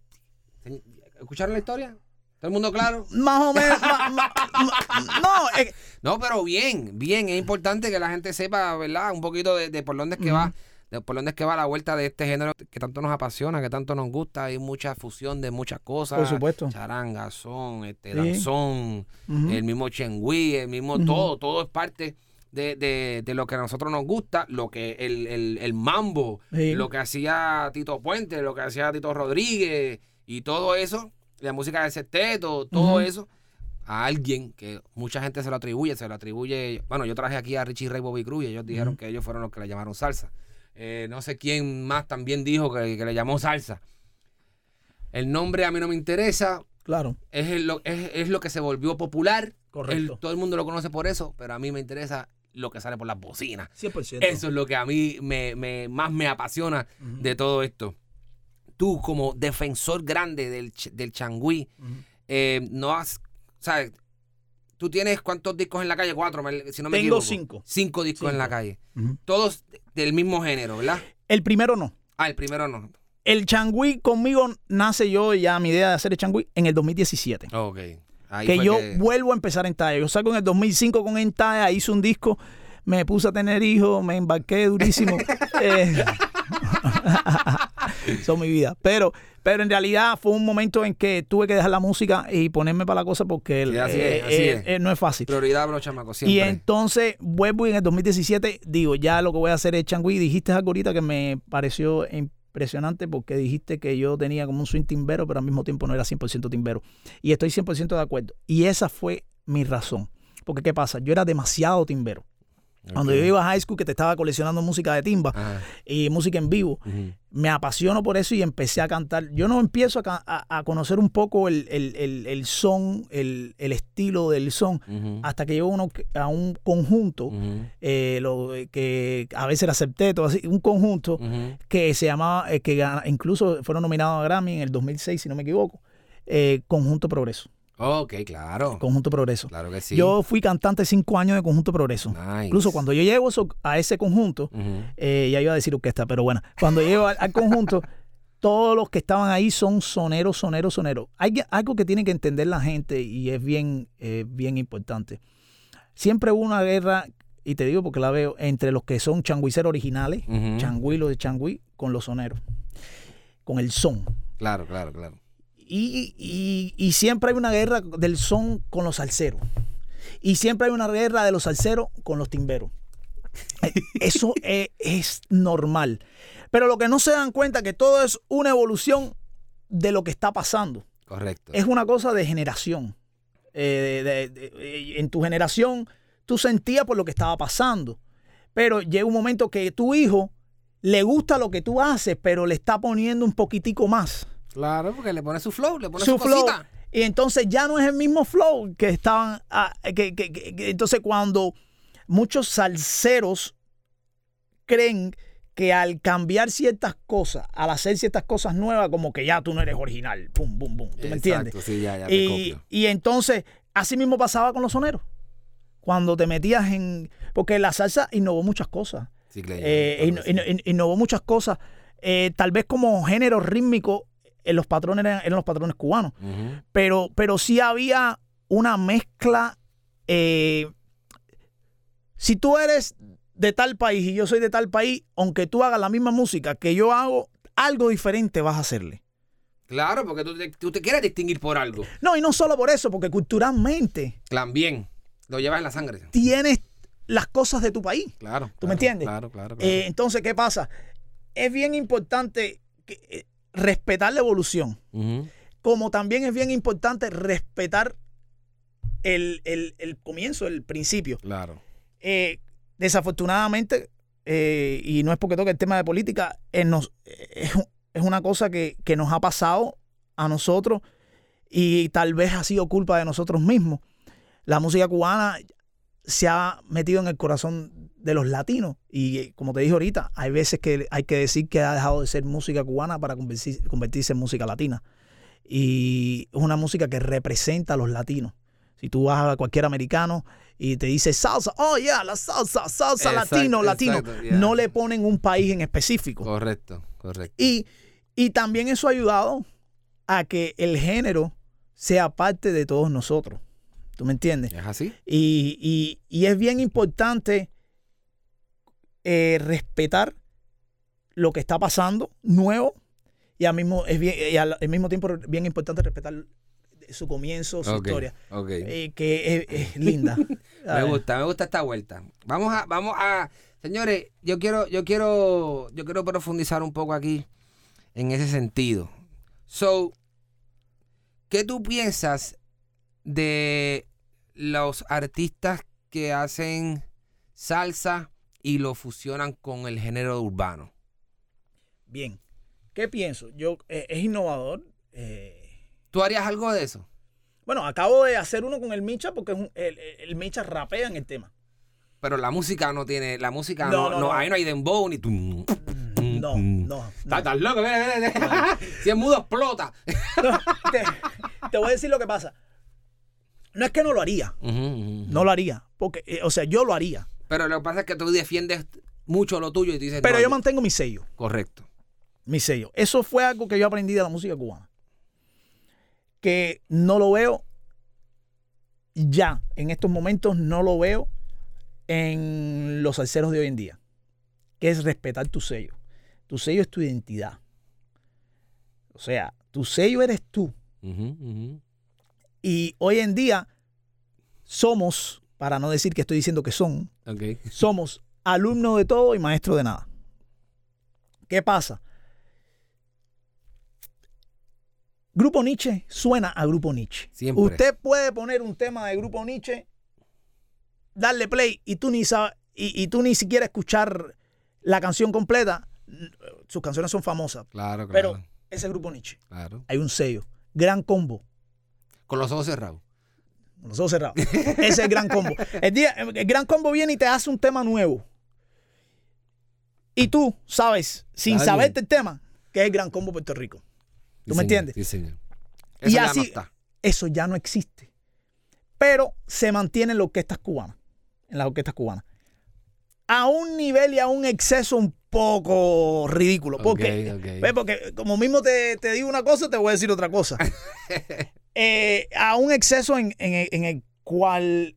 ¿Escucharon la historia? ¿Todo el mundo claro? Más o menos, ma- ma- ma- no, eh, No, pero bien, bien. Es importante que la gente sepa, ¿verdad? Un poquito de, de por dónde es que va. De por dónde es que va la vuelta de este género que tanto nos apasiona, que tanto nos gusta. Hay mucha fusión de muchas cosas. Por supuesto. Charanga, son, este, Sí. danzón, el mismo chengüí, el mismo todo. Todo es parte de, de- de lo que a nosotros nos gusta. Lo que el, el- el mambo, Sí. lo que hacía Tito Puente, lo que hacía Tito Rodríguez y todo eso. La música del sexteto, todo eso a alguien que mucha gente se lo atribuye, se lo atribuye. Bueno, yo traje aquí a Richie Ray Bobby Cruz y ellos dijeron que ellos fueron los que le llamaron salsa. Eh, no sé quién más también dijo que, que le llamó salsa. El nombre a mí no me interesa, claro, es, el- es, es lo que se volvió popular. Correcto. El- todo el mundo lo conoce por eso, pero a mí me interesa lo que sale por las bocinas. 100%. Eso es lo que a mí me, me- más me apasiona de todo esto. Tú, como defensor grande del, del changüí, eh, no has. ¿Sabes? Tú tienes cuántos discos en la calle? Cuatro, si no me Tengo equivoco. cinco. Cinco discos en la calle. Todos del mismo género, ¿verdad? El primero no. Ah, el primero no. El changüí conmigo nace yo ya mi idea de hacer el changüí en el 2017. Ok. Ahí que yo que- vuelvo a empezar en talla. Yo saco en el 2005 con Entalla, hice un disco, me puse a tener hijos, me embarqué durísimo. Eh, son mi vida. Pero, pero en realidad fue un momento en que tuve que dejar la música y ponerme para la cosa porque Sí, así eh, es, así eh, es. eh, no es fácil. Prioridad para los chamacos, Y entonces vuelvo y en el 2017 digo, ya lo que voy a hacer es changüí. Dijiste algo ahorita que me pareció impresionante porque dijiste que yo tenía como un swing timbero, pero al mismo tiempo no era 100% timbero. Y estoy 100% de acuerdo. Y esa fue mi razón. Porque ¿qué pasa? Yo era demasiado timbero. Cuando yo iba a high school que te estaba coleccionando música de timba Ajá. y música en vivo, me apasiono por eso y empecé a cantar. Yo no empiezo a, a- a conocer un poco el, el- el- el son, el, el estilo del son, hasta que llego uno a un conjunto, eh, lo, que a veces era septeto, así, un conjunto que se llamaba, eh, que incluso fueron nominados a Grammy en el 2006, si no me equivoco, eh, Conjunto Progreso. Ok, claro. Conjunto Progreso. Claro que sí. Yo fui cantante cinco años de Conjunto Progreso. Nice. Incluso cuando yo llego a ese conjunto, eh, ya iba a decir orquesta, pero bueno, cuando llego al, al conjunto, todos los que estaban ahí son soneros, soneros, soneros. Hay algo que tiene que entender la gente y es bien, eh, bien importante. Siempre hubo una guerra, y te digo porque la veo, entre los que son changuiceros originales, Ujú. changuilos de changüí, con los soneros, con el son. Claro, claro, claro. Y, y- y siempre hay una guerra del son con los salseros. Y siempre hay una guerra de los salseros con los timberos. Eh, Eso es, es normal. Pero lo que no se dan cuenta que todo es una evolución de lo que está pasando. Correcto. Es una cosa de generación. Eh, de- de- de- en tu generación tú sentías por lo que estaba pasando. Pero llega un momento que tu hijo le gusta lo que tú haces, pero le está poniendo un poquitico más Claro, porque le pone su flow, le pone su, su flow. cosita. Y entonces ya no es el mismo flow que estaban. ah, que- que- que- que- entonces, cuando muchos salseros creen que al cambiar ciertas cosas, al hacer ciertas cosas nuevas, como que ya tú no eres original. Pum, pum, pum. ¿Tú me entiendes? Exacto, sí, ya, ya te Y, copio. y entonces, así mismo pasaba con los soneros. Cuando te metías en. Porque la salsa innovó muchas cosas. Sí, claro, Eh, claro inno- que sí. inno- innovó muchas cosas. Eh, tal vez como género rítmico, los patrones eran, eran los patrones cubanos. Pero, pero sí había una mezcla. eh, si tú eres de tal país y yo soy de tal país, aunque tú hagas la misma música que yo hago, algo diferente vas a hacerle. Claro, porque tú te, tú te quieres distinguir por algo. No, y no solo por eso, porque culturalmente También. Lo llevas en la sangre. tienes las cosas de tu país. Claro. ¿Tú claro, me entiendes? Claro, claro, claro. Eh, entonces, ¿qué pasa? Es bien importante que, eh, respetar la evolución, como también es bien importante respetar el, el- el comienzo, el principio. Claro. Eh, desafortunadamente, eh, y no es porque toque el tema de política, eh, nos- es, es una cosa que, que nos ha pasado a nosotros y tal vez ha sido culpa de nosotros mismos. La música cubana se ha metido en el corazón de los latinos y eh, como te dije ahorita, hay veces que hay que decir que ha dejado de ser música cubana para convertir- convertirse en música latina. Y es una música que representa a los latinos. Si tú vas a cualquier americano y te dice salsa, oh yeah, la salsa, salsa Exacto, latino, latino, exacto, yeah. no le ponen un país en específico. Correcto, correcto. Y, y también eso ha ayudado a que el género sea parte de todos nosotros. ¿Tú me entiendes? ¿Es así? Y, y- y es bien importante eh, respetar lo que está pasando nuevo y al mismo, es bien, y al, al mismo tiempo bien importante respetar su comienzo, su historia, ok. eh, que es, es linda. Me gusta, me gusta esta vuelta. Vamos a, vamos a, señores, yo quiero, yo quiero, yo quiero profundizar un poco aquí en ese sentido. So, ¿qué tú piensas de los artistas que hacen salsa y lo fusionan con el género urbano? Bien. ¿Qué pienso? Yo eh, es innovador. eh, ¿Tú harías algo de eso? bueno, acabo de hacer uno con el Micha porque es un- el, Micha rapea en el tema. Pero la música no tiene, la música No, no, no, no, ahí no hay dembow ni tum. No, no. Estás no. tan loco, mira, mira. Si es mudo explota. Te, te voy a decir lo que pasa. No es que no lo haría, no lo haría, porque, eh, o sea, yo lo haría, Pero lo que pasa es que tú defiendes mucho lo tuyo y dices. pero no, yo mantengo mi sello, Correcto. mi sello. Eso fue algo que yo aprendí de la música cubana, que no lo veo ya, en estos momentos no lo veo en los salseros de hoy en día, que es respetar tu sello. Tu sello es tu identidad. O sea, tu sello eres tú. Y hoy en día somos, para no decir que estoy diciendo que son, Ok. somos alumnos de todo y maestros de nada. ¿Qué pasa? Grupo Nietzsche suena a Grupo Nietzsche. Siempre. Usted puede poner un tema de Grupo Nietzsche, darle play y tú ni sabes, y, y tú ni siquiera escuchar la canción completa. Sus canciones son famosas, Claro, claro. pero ese es Grupo Nietzsche. claro. Hay un sello, gran combo. Con los ojos cerrados. Con los ojos cerrados. Ese es el gran combo. El, día, el gran combo viene y te hace un tema nuevo. Y tú sabes, sin Claro. saberte el tema, que es el gran combo Puerto Rico. Sí, ¿Tú me señor, entiendes? Sí, señor. Y ya así- no está. Eso ya no existe. Pero se mantiene en las orquestas cubanas. En las orquestas cubanas. A un nivel y a un exceso un poco ridículo. Porque, Ok, ok. ¿ves? porque como mismo te, te digo una cosa, te voy a decir otra cosa. Eh, a un exceso en, en el- en el cual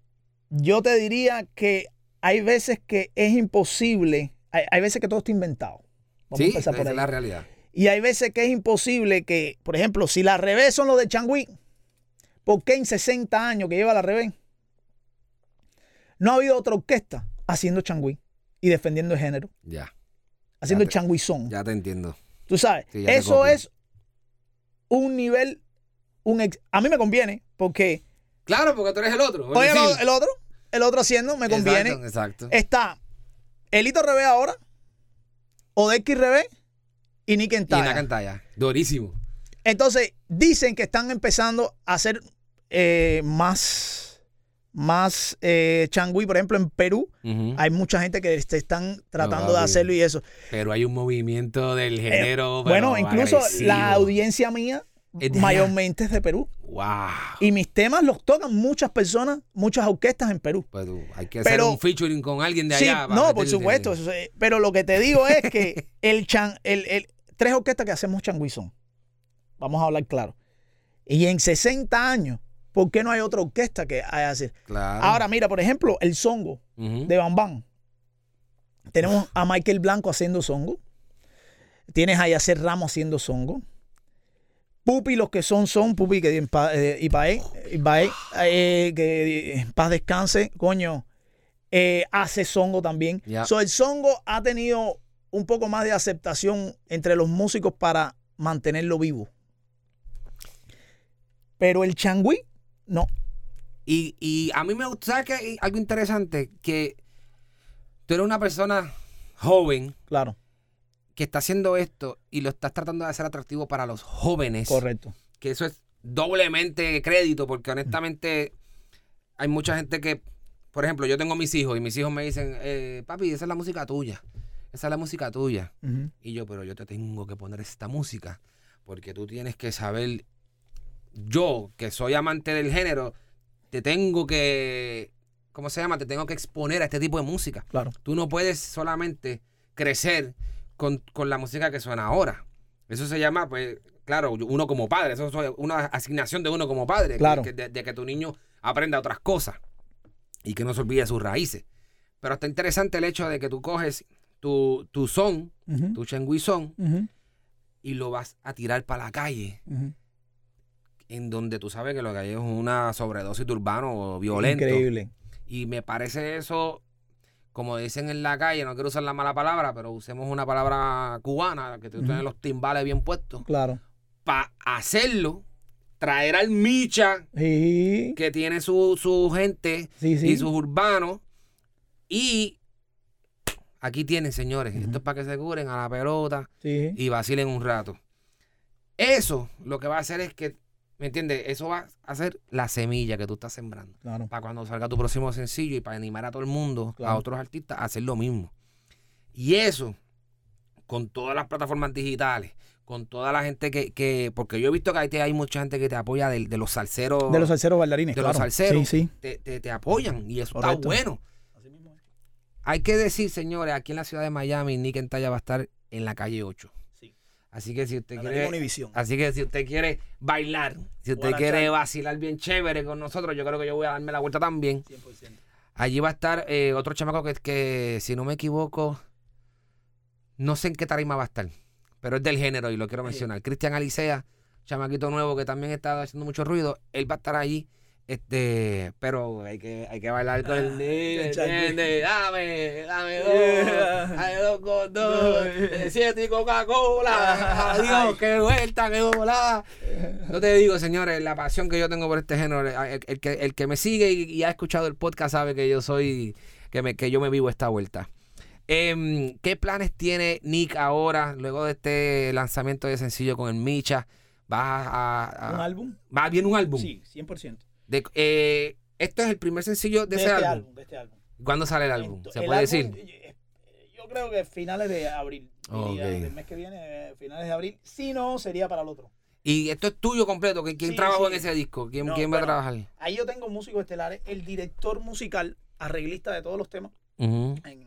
yo te diría que hay veces que es imposible, hay, hay veces que todo está inventado. Vamos a Sí, empezar esa por es ahí. la realidad. Y hay veces que es imposible que, por ejemplo, si la revés son los de Changui, ¿por qué en 60 años que lleva la revés no ha habido otra orquesta haciendo Changui y defendiendo el género, Ya, haciendo Ya el changuizón? ya te entiendo. Tú sabes, Sí, eso es un nivel, un ex- a mí me conviene porque Claro, porque tú eres el otro. oye, el, otro, el otro haciendo me conviene. Exacto, exacto. Está Elito Revés ahora, Odeki Revés y Nick y Entaya. una cantalla. Durísimo. Entonces, dicen que están empezando a hacer eh, más, más eh, changui. Por ejemplo, en Perú hay mucha gente que se están tratando de hacerlo y eso. Pero hay un movimiento del género. Eh, bueno, pero incluso agresivo. la audiencia mía Es de allá. mayormente es de Perú. Wow. Y mis temas los tocan muchas personas, muchas orquestas en Perú. Pues tú, hay que Pero- hacer un featuring con alguien de Sí, allá. para no, por supuesto. eso Pero lo que te digo es que el chan, el, el- tres orquestas que hacemos changuizón. Vamos a hablar claro. Y en 60 años, ¿por qué no hay otra orquesta que haya hacer? Claro. Ahora, mira, por ejemplo, el songo Ujú. de Bam Bam. Tenemos a Michael Blanco haciendo songo. Tienes a Yacer Ramos haciendo songo. Pupi, los que son, son. Pupi, que en paz, eh, Ibae, Ibae, eh, que en paz descanse, coño. eh, hace songo también. So, el songo ha tenido un poco más de aceptación entre los músicos para mantenerlo vivo. Pero el changüí, no. Y, y a mí me gusta, ¿sabes qué? Hay Algo interesante, que tú eres una persona joven Claro, que está haciendo esto y lo estás tratando de hacer atractivo para los jóvenes. correcto. Que eso es doblemente crédito, porque honestamente hay mucha gente que, por ejemplo, yo tengo mis hijos y mis hijos me dicen, eh, papi, esa es la música tuya. Esa es la música tuya. Y yo, pero yo te tengo que poner esta música porque tú tienes que saber, yo que soy amante del género, te tengo que, ¿cómo se llama? Te tengo que exponer a este tipo de música. Claro. Tú no puedes solamente crecer con, con la música que suena ahora. Eso se llama, pues, claro, uno como padre, eso es una asignación de uno como padre, Claro. que- de, de que tu niño aprenda otras cosas y que no se olvide sus raíces. Pero está interesante el hecho de que tú coges tu, tu son, tu chengui son, Ujú. y lo vas a tirar para la calle, en donde tú sabes que lo que hay es una sobredosis de urbano o violento. Increíble. Y me parece eso, como dicen en la calle, no quiero usar la mala palabra, pero usemos una palabra cubana, que tú tienes los timbales bien puestos, Claro. para hacerlo, traer al Micha, Sí, que tiene su, su gente sí, sí. y sus urbanos, y aquí tienen, señores, esto es para que se curen a la pelota, y vacilen un rato. Eso lo que va a hacer es que, ¿me entiendes? Eso va a ser la semilla que tú estás sembrando. Claro. Para cuando salga tu próximo sencillo y para animar a todo el mundo, Claro. a otros artistas, a hacer lo mismo. Y eso, con todas las plataformas digitales, con toda la gente que, que porque yo he visto que ahí te- hay mucha gente que te apoya de, de los salseros, De los salseros bailarines, de los salseros, Sí, sí. Te, te- te apoyan y eso Correcto. está bueno. Hay que decir, señores, aquí en la ciudad de Miami, Nick en Talla va a estar en la calle 8. Sí. Así que si usted quiere... Así que si usted quiere bailar, si usted quiere vacilar bien chévere con nosotros, yo creo que yo voy a darme la vuelta también. Allí va a estar eh, otro chamaco que, que, si no me equivoco, no sé en qué tarima va a estar, pero es del género y lo quiero mencionar. Cristian Alicea, chamaquito nuevo que también está haciendo mucho ruido, él va a estar allí. Este, pero hay que, hay que bailar con el niño, el chango. ¿entiendes? Dame, dame dos, dame dos con dos, siete y Coca-Cola. Adiós, qué vuelta, qué volada. No te digo, señores, la pasión que yo tengo por este género. El, el que, el que me sigue y, y ha escuchado el podcast sabe que yo soy, que, me, que yo me vivo esta vuelta. Em, ¿Qué planes tiene Nick ahora, luego de este lanzamiento de sencillo con el Micha? ¿Vas a, a- ¿Un álbum? ¿Va bien un álbum? Sí, 100%. De- eh, ¿Esto es el primer sencillo de, De ese este álbum? álbum, de este álbum. ¿Cuándo sale el álbum? ¿Se el puede álbum, decir? eh, Yo creo que finales de abril. diría, Ok. Del mes que viene, eh, finales de abril. Si no, sería para el otro. Y esto es tuyo completo. ¿Quién, quién Sí, trabajó sí. en ese disco? ¿Quién, No, quién va a trabajar? Ahí yo tengo músicos estelares, el director musical, arreglista de todos los temas. En, eh,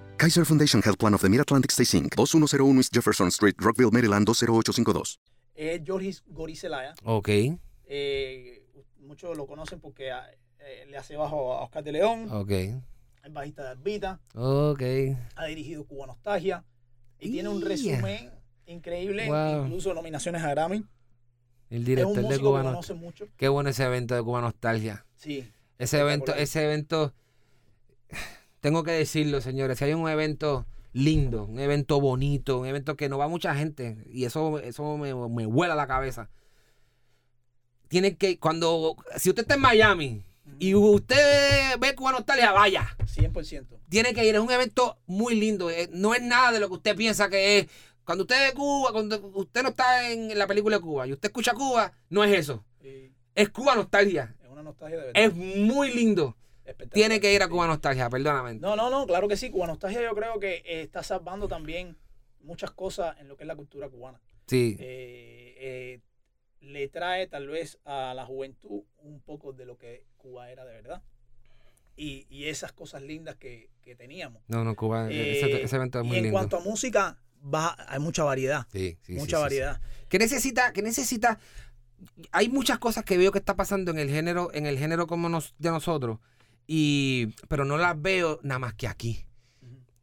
Kaiser Foundation Health Plan of the Mid-Atlantic Stay Inc., 2101 East Jefferson Street, Rockville, Maryland 20852. Es Jorgis Gorizelaya. Ok. Eh, muchos lo conocen porque ah, eh, le hace bajo a Oscar de León. Ok. Es bajista de Arbita. Ok. Ha dirigido Cuba Nostalgia. Y tiene un resumen increíble. Wow. Incluso nominaciones a Grammy. El Es un director de Cuba Nostalgia. mucho. Qué bueno ese evento de Cuba Nostalgia. Sí. Ese evento, ese evento, tengo que decirlo, señores, si hay un evento lindo, un evento bonito, un evento que no va mucha gente, y eso, eso me, me vuela la cabeza. Tiene que, cuando, si usted está en Miami y usted ve Cuba Nostalgia, vaya. 100%. Tiene que ir, es un evento muy lindo, eh, no es nada de lo que usted piensa que es. Cuando usted ve Cuba, cuando usted no está en la película de Cuba y usted escucha Cuba, no es eso. Es Cuba Nostalgia. es una nostalgia de verdad. Es muy lindo. Tiene que ir a. Cuba Nostalgia, perdóname. No, no, no, claro que sí. Cuba Nostalgia yo creo que eh, está salvando también muchas cosas en lo que es la cultura cubana. Sí. Eh, eh, le trae tal vez a la juventud un poco de lo que Cuba era de verdad. Y, y esas cosas lindas que, que teníamos. No, no, Cuba, ese, ese evento es y muy en lindo. cuanto a música, va, hay mucha variedad. Sí, sí, sí, mucha sí. variedad. ¿Qué necesita? ¿Qué necesita? Hay muchas cosas que veo que está pasando en el género, en el género como nos, de nosotros, y, pero no las veo nada más que aquí.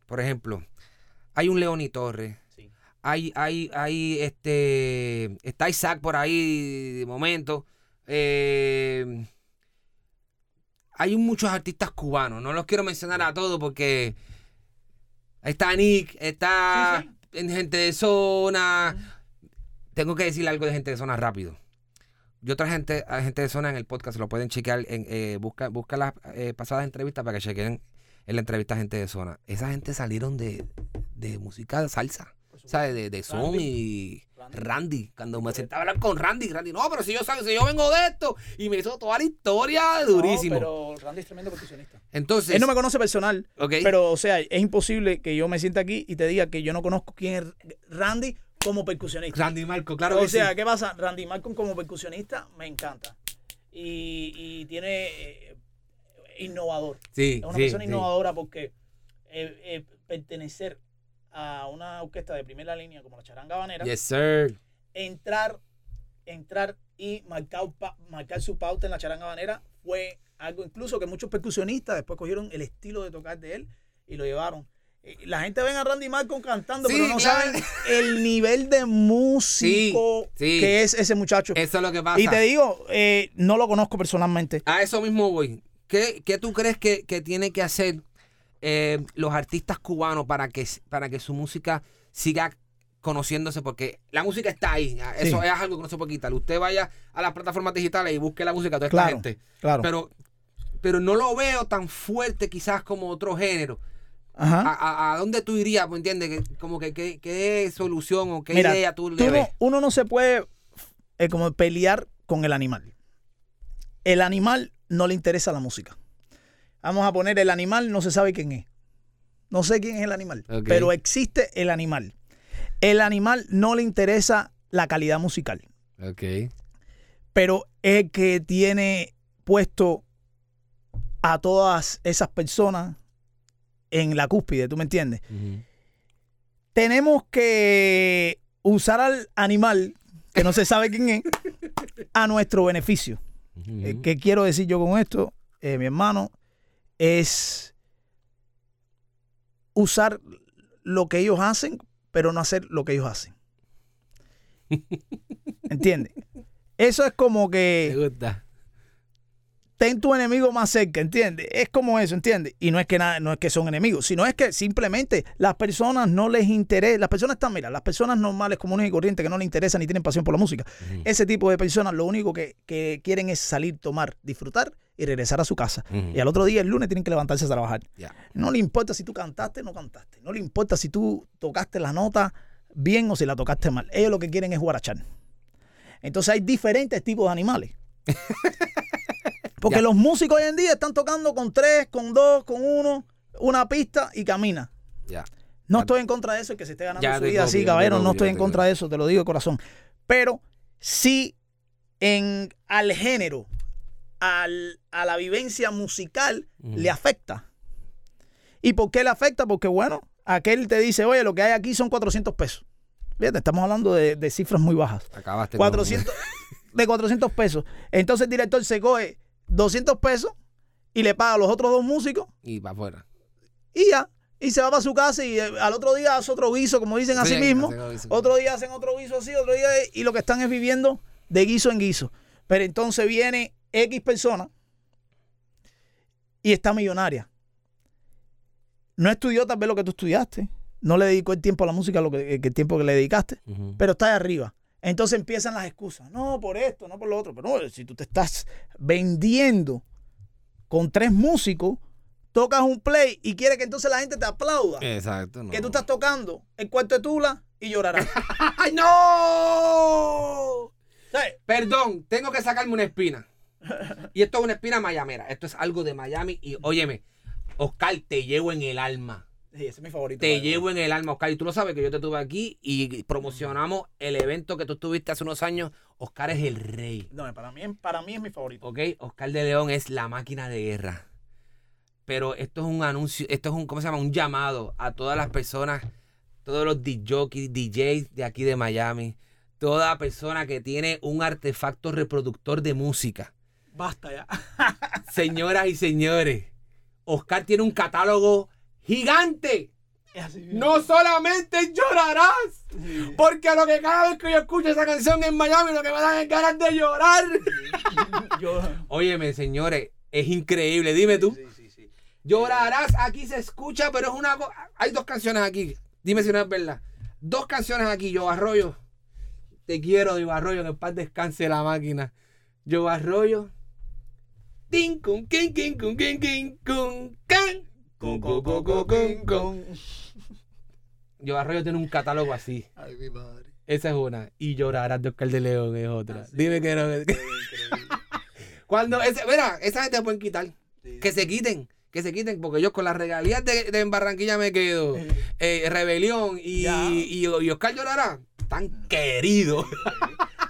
Por ejemplo, hay un Leoni Torres, Sí. hay, hay, hay, este, está Isaac por ahí de momento. eh, hay muchos artistas cubanos, no los quiero mencionar a todos porque ahí está Nick, está Sí, en gente de zona. Tengo que decir algo de gente de zona rápido. Yo traje gente, a gente de zona en el podcast, lo pueden chequear, en, eh, busca, busca las eh, pasadas entrevistas para que chequen en la entrevista a gente de zona. Esa gente salieron de, de música de salsa. ¿Sabes? De, de Randy. y Randy. Randy. Cuando me sentaba a hablar con Randy, Randy, no, pero si yo, sabes, si yo vengo de esto. Y me hizo toda la historia durísimo. No, pero Randy es tremendo percusionista. Entonces, Él no me conoce personal, ok, pero o sea, es imposible que yo me sienta aquí y te diga que yo no conozco quién es Randy como percusionista. Randy Marco, claro o que sea, sí. ¿qué pasa? Randy Malcolm como percusionista me encanta. Y, y tiene eh, innovador. Sí, Es una sí, persona innovadora porque eh, eh, pertenecer a una orquesta de primera línea como la Charanga Habanera, Yes, sir. entrar, entrar y marcar, marcar su pauta en la Charanga Habanera fue algo incluso que muchos percusionistas después cogieron el estilo de tocar de él y lo llevaron. Eh, La gente ven a Randy Malcolm cantando, Sí, pero no claro. saben el nivel de músico Sí, sí. que es ese muchacho. Eso es lo que pasa. Y te digo, eh, no lo conozco personalmente. A eso mismo voy. ¿Qué, qué tú crees que, que tiene que hacer eh, los artistas cubanos para que, para que su música siga conociéndose? Porque la música está ahí. Eso Sí. es algo que no se puede quitar. Usted vaya a las plataformas digitales y busque la música de toda Claro, esta gente. claro. Pero, pero no lo veo tan fuerte quizás como otro género. Ajá. ¿A, a, a dónde tú irías? ¿Me entiendes? Como que qué solución o qué Mira, idea tú le Tú no- ves. uno no se puede eh, como pelear con el animal. El animal no le interesa la música. Vamos a poner el animal, no se sabe quién es. No sé quién es el animal, pero existe el animal. El animal no le interesa la calidad musical, Ok. pero es que tiene puesto a todas esas personas en la cúspide, ¿tú me entiendes? Tenemos que usar al animal, que no se sabe quién es, a nuestro beneficio. Eh, ¿Qué quiero decir yo con esto, eh, mi hermano? Es usar lo que ellos hacen, pero no hacer lo que ellos hacen. ¿Entiendes? Eso es como Me que gusta. Ten tu enemigo más cerca, ¿entiendes? Es como eso, ¿entiendes? Y no es que nada, no es que son enemigos, sino es que simplemente las personas no les interesa, las personas están, mira, las personas normales, comunes y corrientes que no les interesan ni tienen pasión por la música, ese tipo de personas lo único que, que quieren es salir, tomar, disfrutar y regresar a su casa. Y al otro día, el lunes, tienen que levantarse a trabajar. No le importa si tú cantaste o no cantaste. No le importa si tú tocaste la nota bien o si la tocaste mal. Ellos lo que quieren es guarachar. Entonces hay diferentes tipos de animales. Porque Ya. los músicos hoy en día están tocando con tres, con dos, con uno, una pista y camina. Ya. No estoy en contra de eso, que se esté ganando Ya su vida así, caballero. No estoy en contra de eso, te lo digo de corazón. Pero sí en, al género, al, a la vivencia musical, le afecta. ¿Y por qué le afecta? Porque, bueno, aquel te dice, oye, lo que hay aquí son 400 pesos. Fíjate, estamos hablando de, de cifras muy bajas. Acabaste con- 400, de 400 pesos. Entonces el director se coge 200 pesos y le paga a los otros dos músicos Y para afuera. y ya. Y se va para su casa y eh, al otro día hace otro guiso, como dicen Sí, mismo. hacen guiso. Otro día hacen otro guiso así, otro día y lo que están es viviendo de guiso en guiso. Pero entonces viene X persona y está millonaria. No estudió tal vez lo que tú estudiaste. No le dedicó el tiempo a la música, lo que, el tiempo que le dedicaste pero está de arriba. Entonces empiezan las excusas. No, por esto, no por lo otro. Pero no, si tú te estás vendiendo con tres músicos, tocas un play y quieres que entonces la gente te aplauda. Exacto. No. Que tú estás tocando el cuarto de Tula y llorarás. ¡Ay, no! ¿Sabes? Perdón, tengo que sacarme una espina. Y esto es una espina mayamera. Esto es algo de Miami. Y óyeme, Oscar, te llevo en el alma. Sí, ese es mi favorito. Te llevo en el alma, Oscar. Y tú lo sabes que yo te tuve aquí y promocionamos el evento que tú tuviste hace unos años. Oscar es el rey. No, para mí, para mí es mi favorito. ¿Ok? Oscar de León es la máquina de guerra. Pero esto es un anuncio, esto es un, ¿cómo se llama? Un llamado a todas las personas, todos los DJs, DJs de aquí de Miami, toda persona que tiene un artefacto reproductor de música. Basta ya. Señoras y señores, Oscar tiene un catálogo gigante. No solamente llorarás, porque a lo que cada vez que yo escucho esa canción en Miami, lo que me dan es ganas de llorar. Óyeme, señores, es increíble. Dime tú. Sí, sí, sí. Llorarás, aquí se escucha, pero es una. Hay dos canciones aquí. Dime si no es verdad. Dos canciones aquí, Yo Arroyo. Te quiero, Yo Arroyo, que en paz descanse la máquina. Yo Arroyo. Tin, cum, kin, kin, cum, kin, kin, cum, can. Yo Arroyo tiene un catálogo así. Ay, mi madre. Esa es una. Y llorarás de Oscar de León es otra. Dime que no. Cuando ese, mira, esa gente pueden quitar. Que se quiten. Que se quiten. Porque yo con las regalías de, de en Barranquilla me quedo. eh, Rebelión y, Ya. y, y Oscar llorará. Tan querido.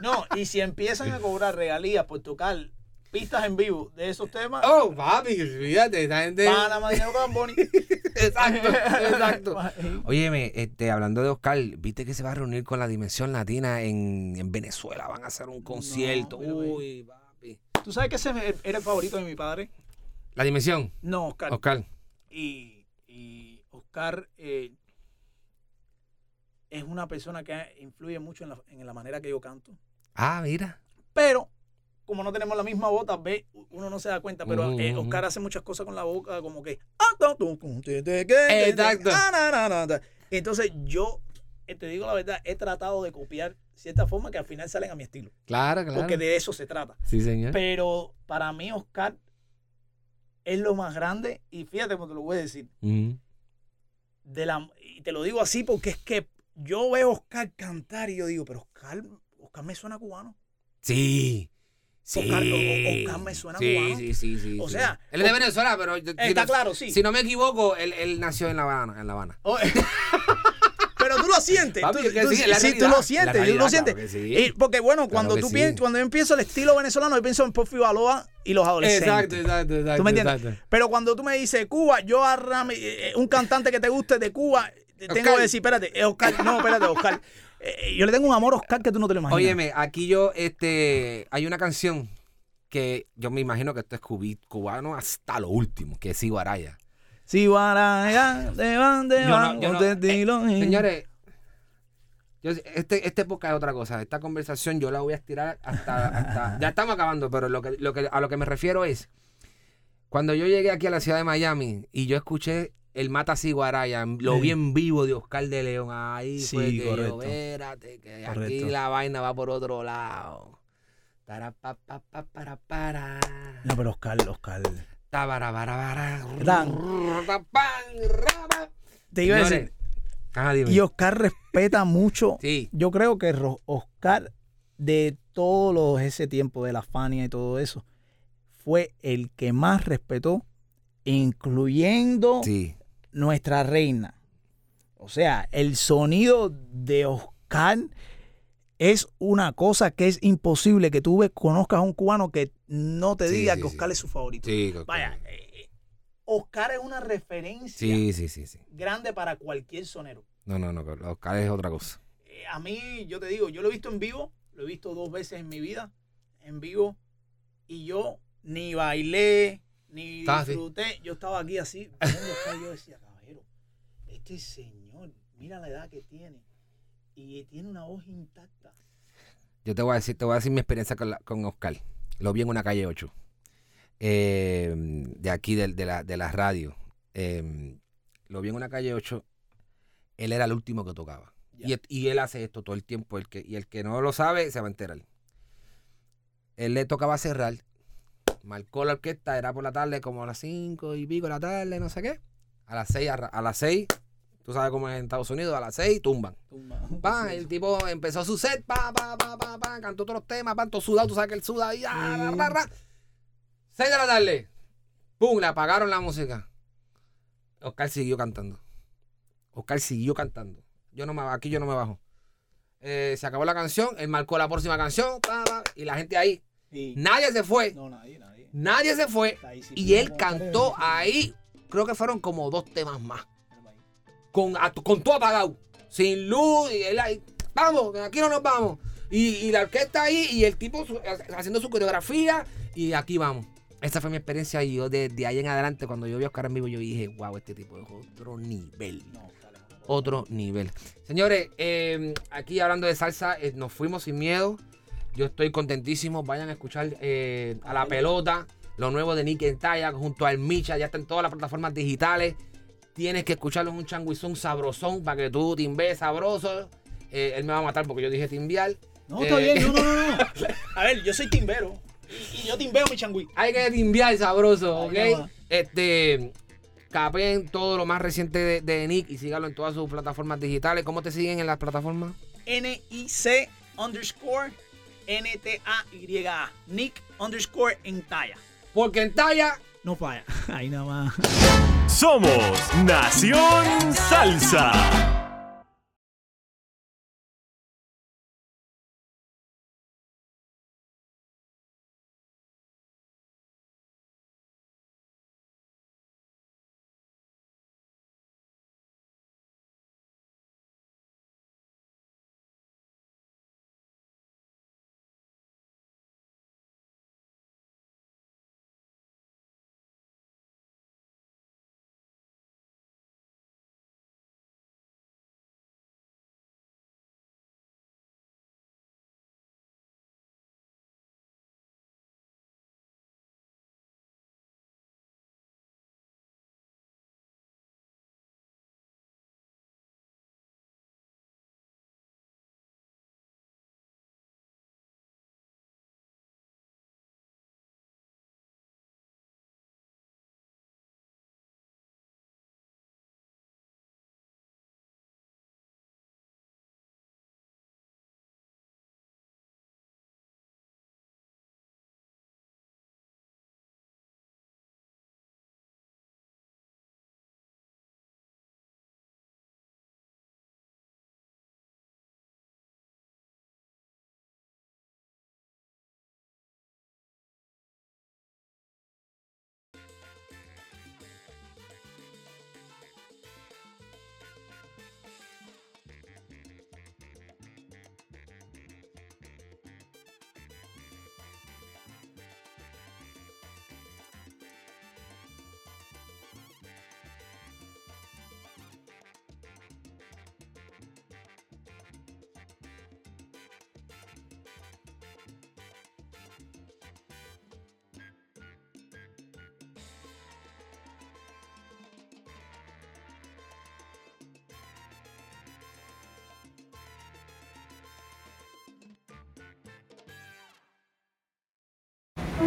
No, y si empiezan a cobrar regalías por tocar pistas en vivo de esos temas, Oh, papi, fíjate, esa gente. van a dinero con Boni. Exacto, exacto. Óyeme, este, hablando de Oscar, ¿viste que se va a reunir con la Dimensión Latina en, en Venezuela? Van a hacer un concierto. Uy, papi. ¿Tú sabes que ese era el favorito de mi padre? La Dimensión, No, Oscar. Oscar. Y, y Oscar eh, es una persona que influye mucho en la, en la manera que yo canto. Ah, mira. Pero, como no tenemos la misma voz, tal vez uno no se da cuenta, pero eh. Oscar hace muchas cosas con la boca, como que... Exacto. Entonces yo, eh, te digo la verdad, he tratado de copiar ciertas formas que al final salen a mi estilo. Claro, claro. Porque de eso se trata. Sí, señor. Pero para mí Oscar es lo más grande y fíjate cómo te lo voy a decir. De la, y te lo digo así porque es que yo veo a Oscar cantar y yo digo, pero Oscar, Oscar me suena cubano. Sí. Sí. Oscar- o- me suena sí, cubano. sí, sí, sí. O sí. sea, Él es de Venezuela, pero. si Está no- claro, sí. Si no me equivoco, él, él nació en La Habana. En La Habana. Oh, pero tú lo sientes. Papi, tú, sí, sí, tú realidad, lo sientes. tú realidad, lo sientes. claro que sí. Y porque bueno, Claro cuando tú piensas, cuando yo empiezo el estilo venezolano, yo pienso en Puffy Baloa y los adolescentes. Exacto, exacto, exacto. ¿Tú me entiendes? exacto. Pero cuando tú me dices Cuba, yo a Rami- eh, un cantante que te guste de Cuba, te tengo Oscar. que decir, espérate, es Oscar. No, espérate, Oscar. Eh, yo le tengo un amor a Oscar que tú no te lo imaginas. Óyeme, aquí yo, este, hay una canción que yo me imagino que esto es cubi- cubano hasta lo último, que es Iguaraya. Si Guaraya, te van, Yo van, no- no- eh. Señores, Yo, este, esta época es otra cosa. Esta conversación yo la voy a estirar hasta. hasta- ya estamos acabando, pero lo que, lo que, a lo que me refiero es. Cuando yo llegué aquí a la ciudad de Miami y yo escuché el Mata Ciguaraya, lo Sí. vi en vivo de Oscar de León. Ahí Sí, fue que yo, correcto. espérate, que aquí Correcto. la vaina va por otro lado. Tara, pa, pa, pa, para, para. No, pero Oscar, Oscar. Te iba a decir. Y Oscar respeta mucho. Sí. Yo creo que Oscar, de todo ese tiempo de la Fania y todo eso, fue el que más respetó, incluyendo Sí. Nuestra reina. O sea, el sonido de Oscar es una cosa que es imposible que tú conozcas a un cubano que no te Sí, diga sí, que sí. Oscar es su favorito. Sí, Vaya, eh, Oscar es una referencia Sí, sí, sí, sí. grande para cualquier sonero. No, no, no, Oscar es otra cosa. Eh, a mí, yo te digo, yo lo he visto en vivo, lo he visto dos veces en mi vida, en vivo, y yo ni bailé, ni así. disfruté. Yo estaba aquí así, viendo a Oscar, y yo decía, caballero, este señor, mira la edad que tiene, y tiene una voz intacta. Yo te voy a decir, te voy a decir mi experiencia con, la- con Oscar. Lo vi en una calle 8. eh, de aquí del- de, la, de la radio. Eh, lo vi en una calle 8. Él era el último que tocaba. Y, él- y él hace esto todo el tiempo. El que, y el que no lo sabe se va a enterar. Él le tocaba cerrar. Marcó la orquesta, era por la tarde, como a las 5 y pico de la tarde, no sé qué. A las 6, a las 6, tú sabes cómo es en Estados Unidos, a las 6 tumban. Pa, el tipo empezó su set, pa, pa, pa, pa, pa, cantó todos los temas, pa, todo sudado, tú sabes que él suda ah, ra, ra, ra. Seis de la tarde, pum, le apagaron la música. Oscar siguió cantando. Oscar siguió cantando. Yo no me, aquí yo no me bajo. Eh, se acabó la canción, él marcó la próxima canción, pa, pa, y la gente ahí. Sí. Nadie se fue, No, nadie, nadie. nadie se fue. Y él cantó ahí, creo que fueron como dos temas más con, a- con todo apagado, sin luz, y él ahí, vamos, aquí no nos vamos. Y, y la orquesta ahí, y el tipo su- haciendo su coreografía, y aquí vamos. Esa fue mi experiencia, y yo desde ahí en adelante, cuando yo vi a Oscar en vivo, yo dije, wow, este tipo es otro nivel. Otro nivel. Señores, eh, aquí hablando de salsa, eh, nos fuimos sin miedo. Yo estoy contentísimo. Vayan a escuchar eh, a la pelota, lo nuevo de Nick Talla junto al Micha. Ya está en todas las plataformas digitales. Tienes que escucharlo en un changuizón sabrosón para que tú timbees sabroso. Eh, él me va a matar porque yo dije timbial. No, está Eh, bien, no, no, no, no. A ver, yo soy timbero. Y, y yo timbeo mi changüí. Hay que timbiar sabroso, ¿ok? Este. Capeen todo lo más reciente de, de Nick y sígalo en todas sus plataformas digitales. ¿Cómo te siguen en las plataformas? N-I-C underscore N-T-A-Y-A. Nick underscore en talla. Porque en talla No falla. Ahí nada más. Somos Nación Salsa.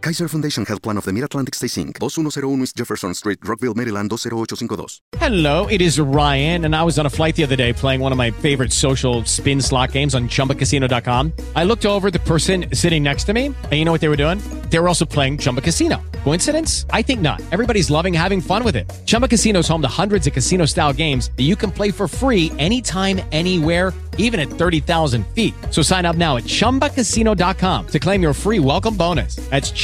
Kaiser Foundation Health Plan of the Mid-Atlantic Stay Inc. 2101 East Jefferson Street, Rockville, Maryland 20852. Hello, it is Ryan, and I was on a flight the other day playing one of my favorite social spin slot games on chumbacasino.com. I looked over the person sitting next to me, and you know what they were doing? They were also playing Chumba Casino. Coincidence? I think not. Everybody's loving having fun with it. Chumba Casino is home to hundreds of casino style games that you can play for free anytime, anywhere, even at 30,000 feet. So sign up now at chumbacasino.com to claim your free welcome bonus. That's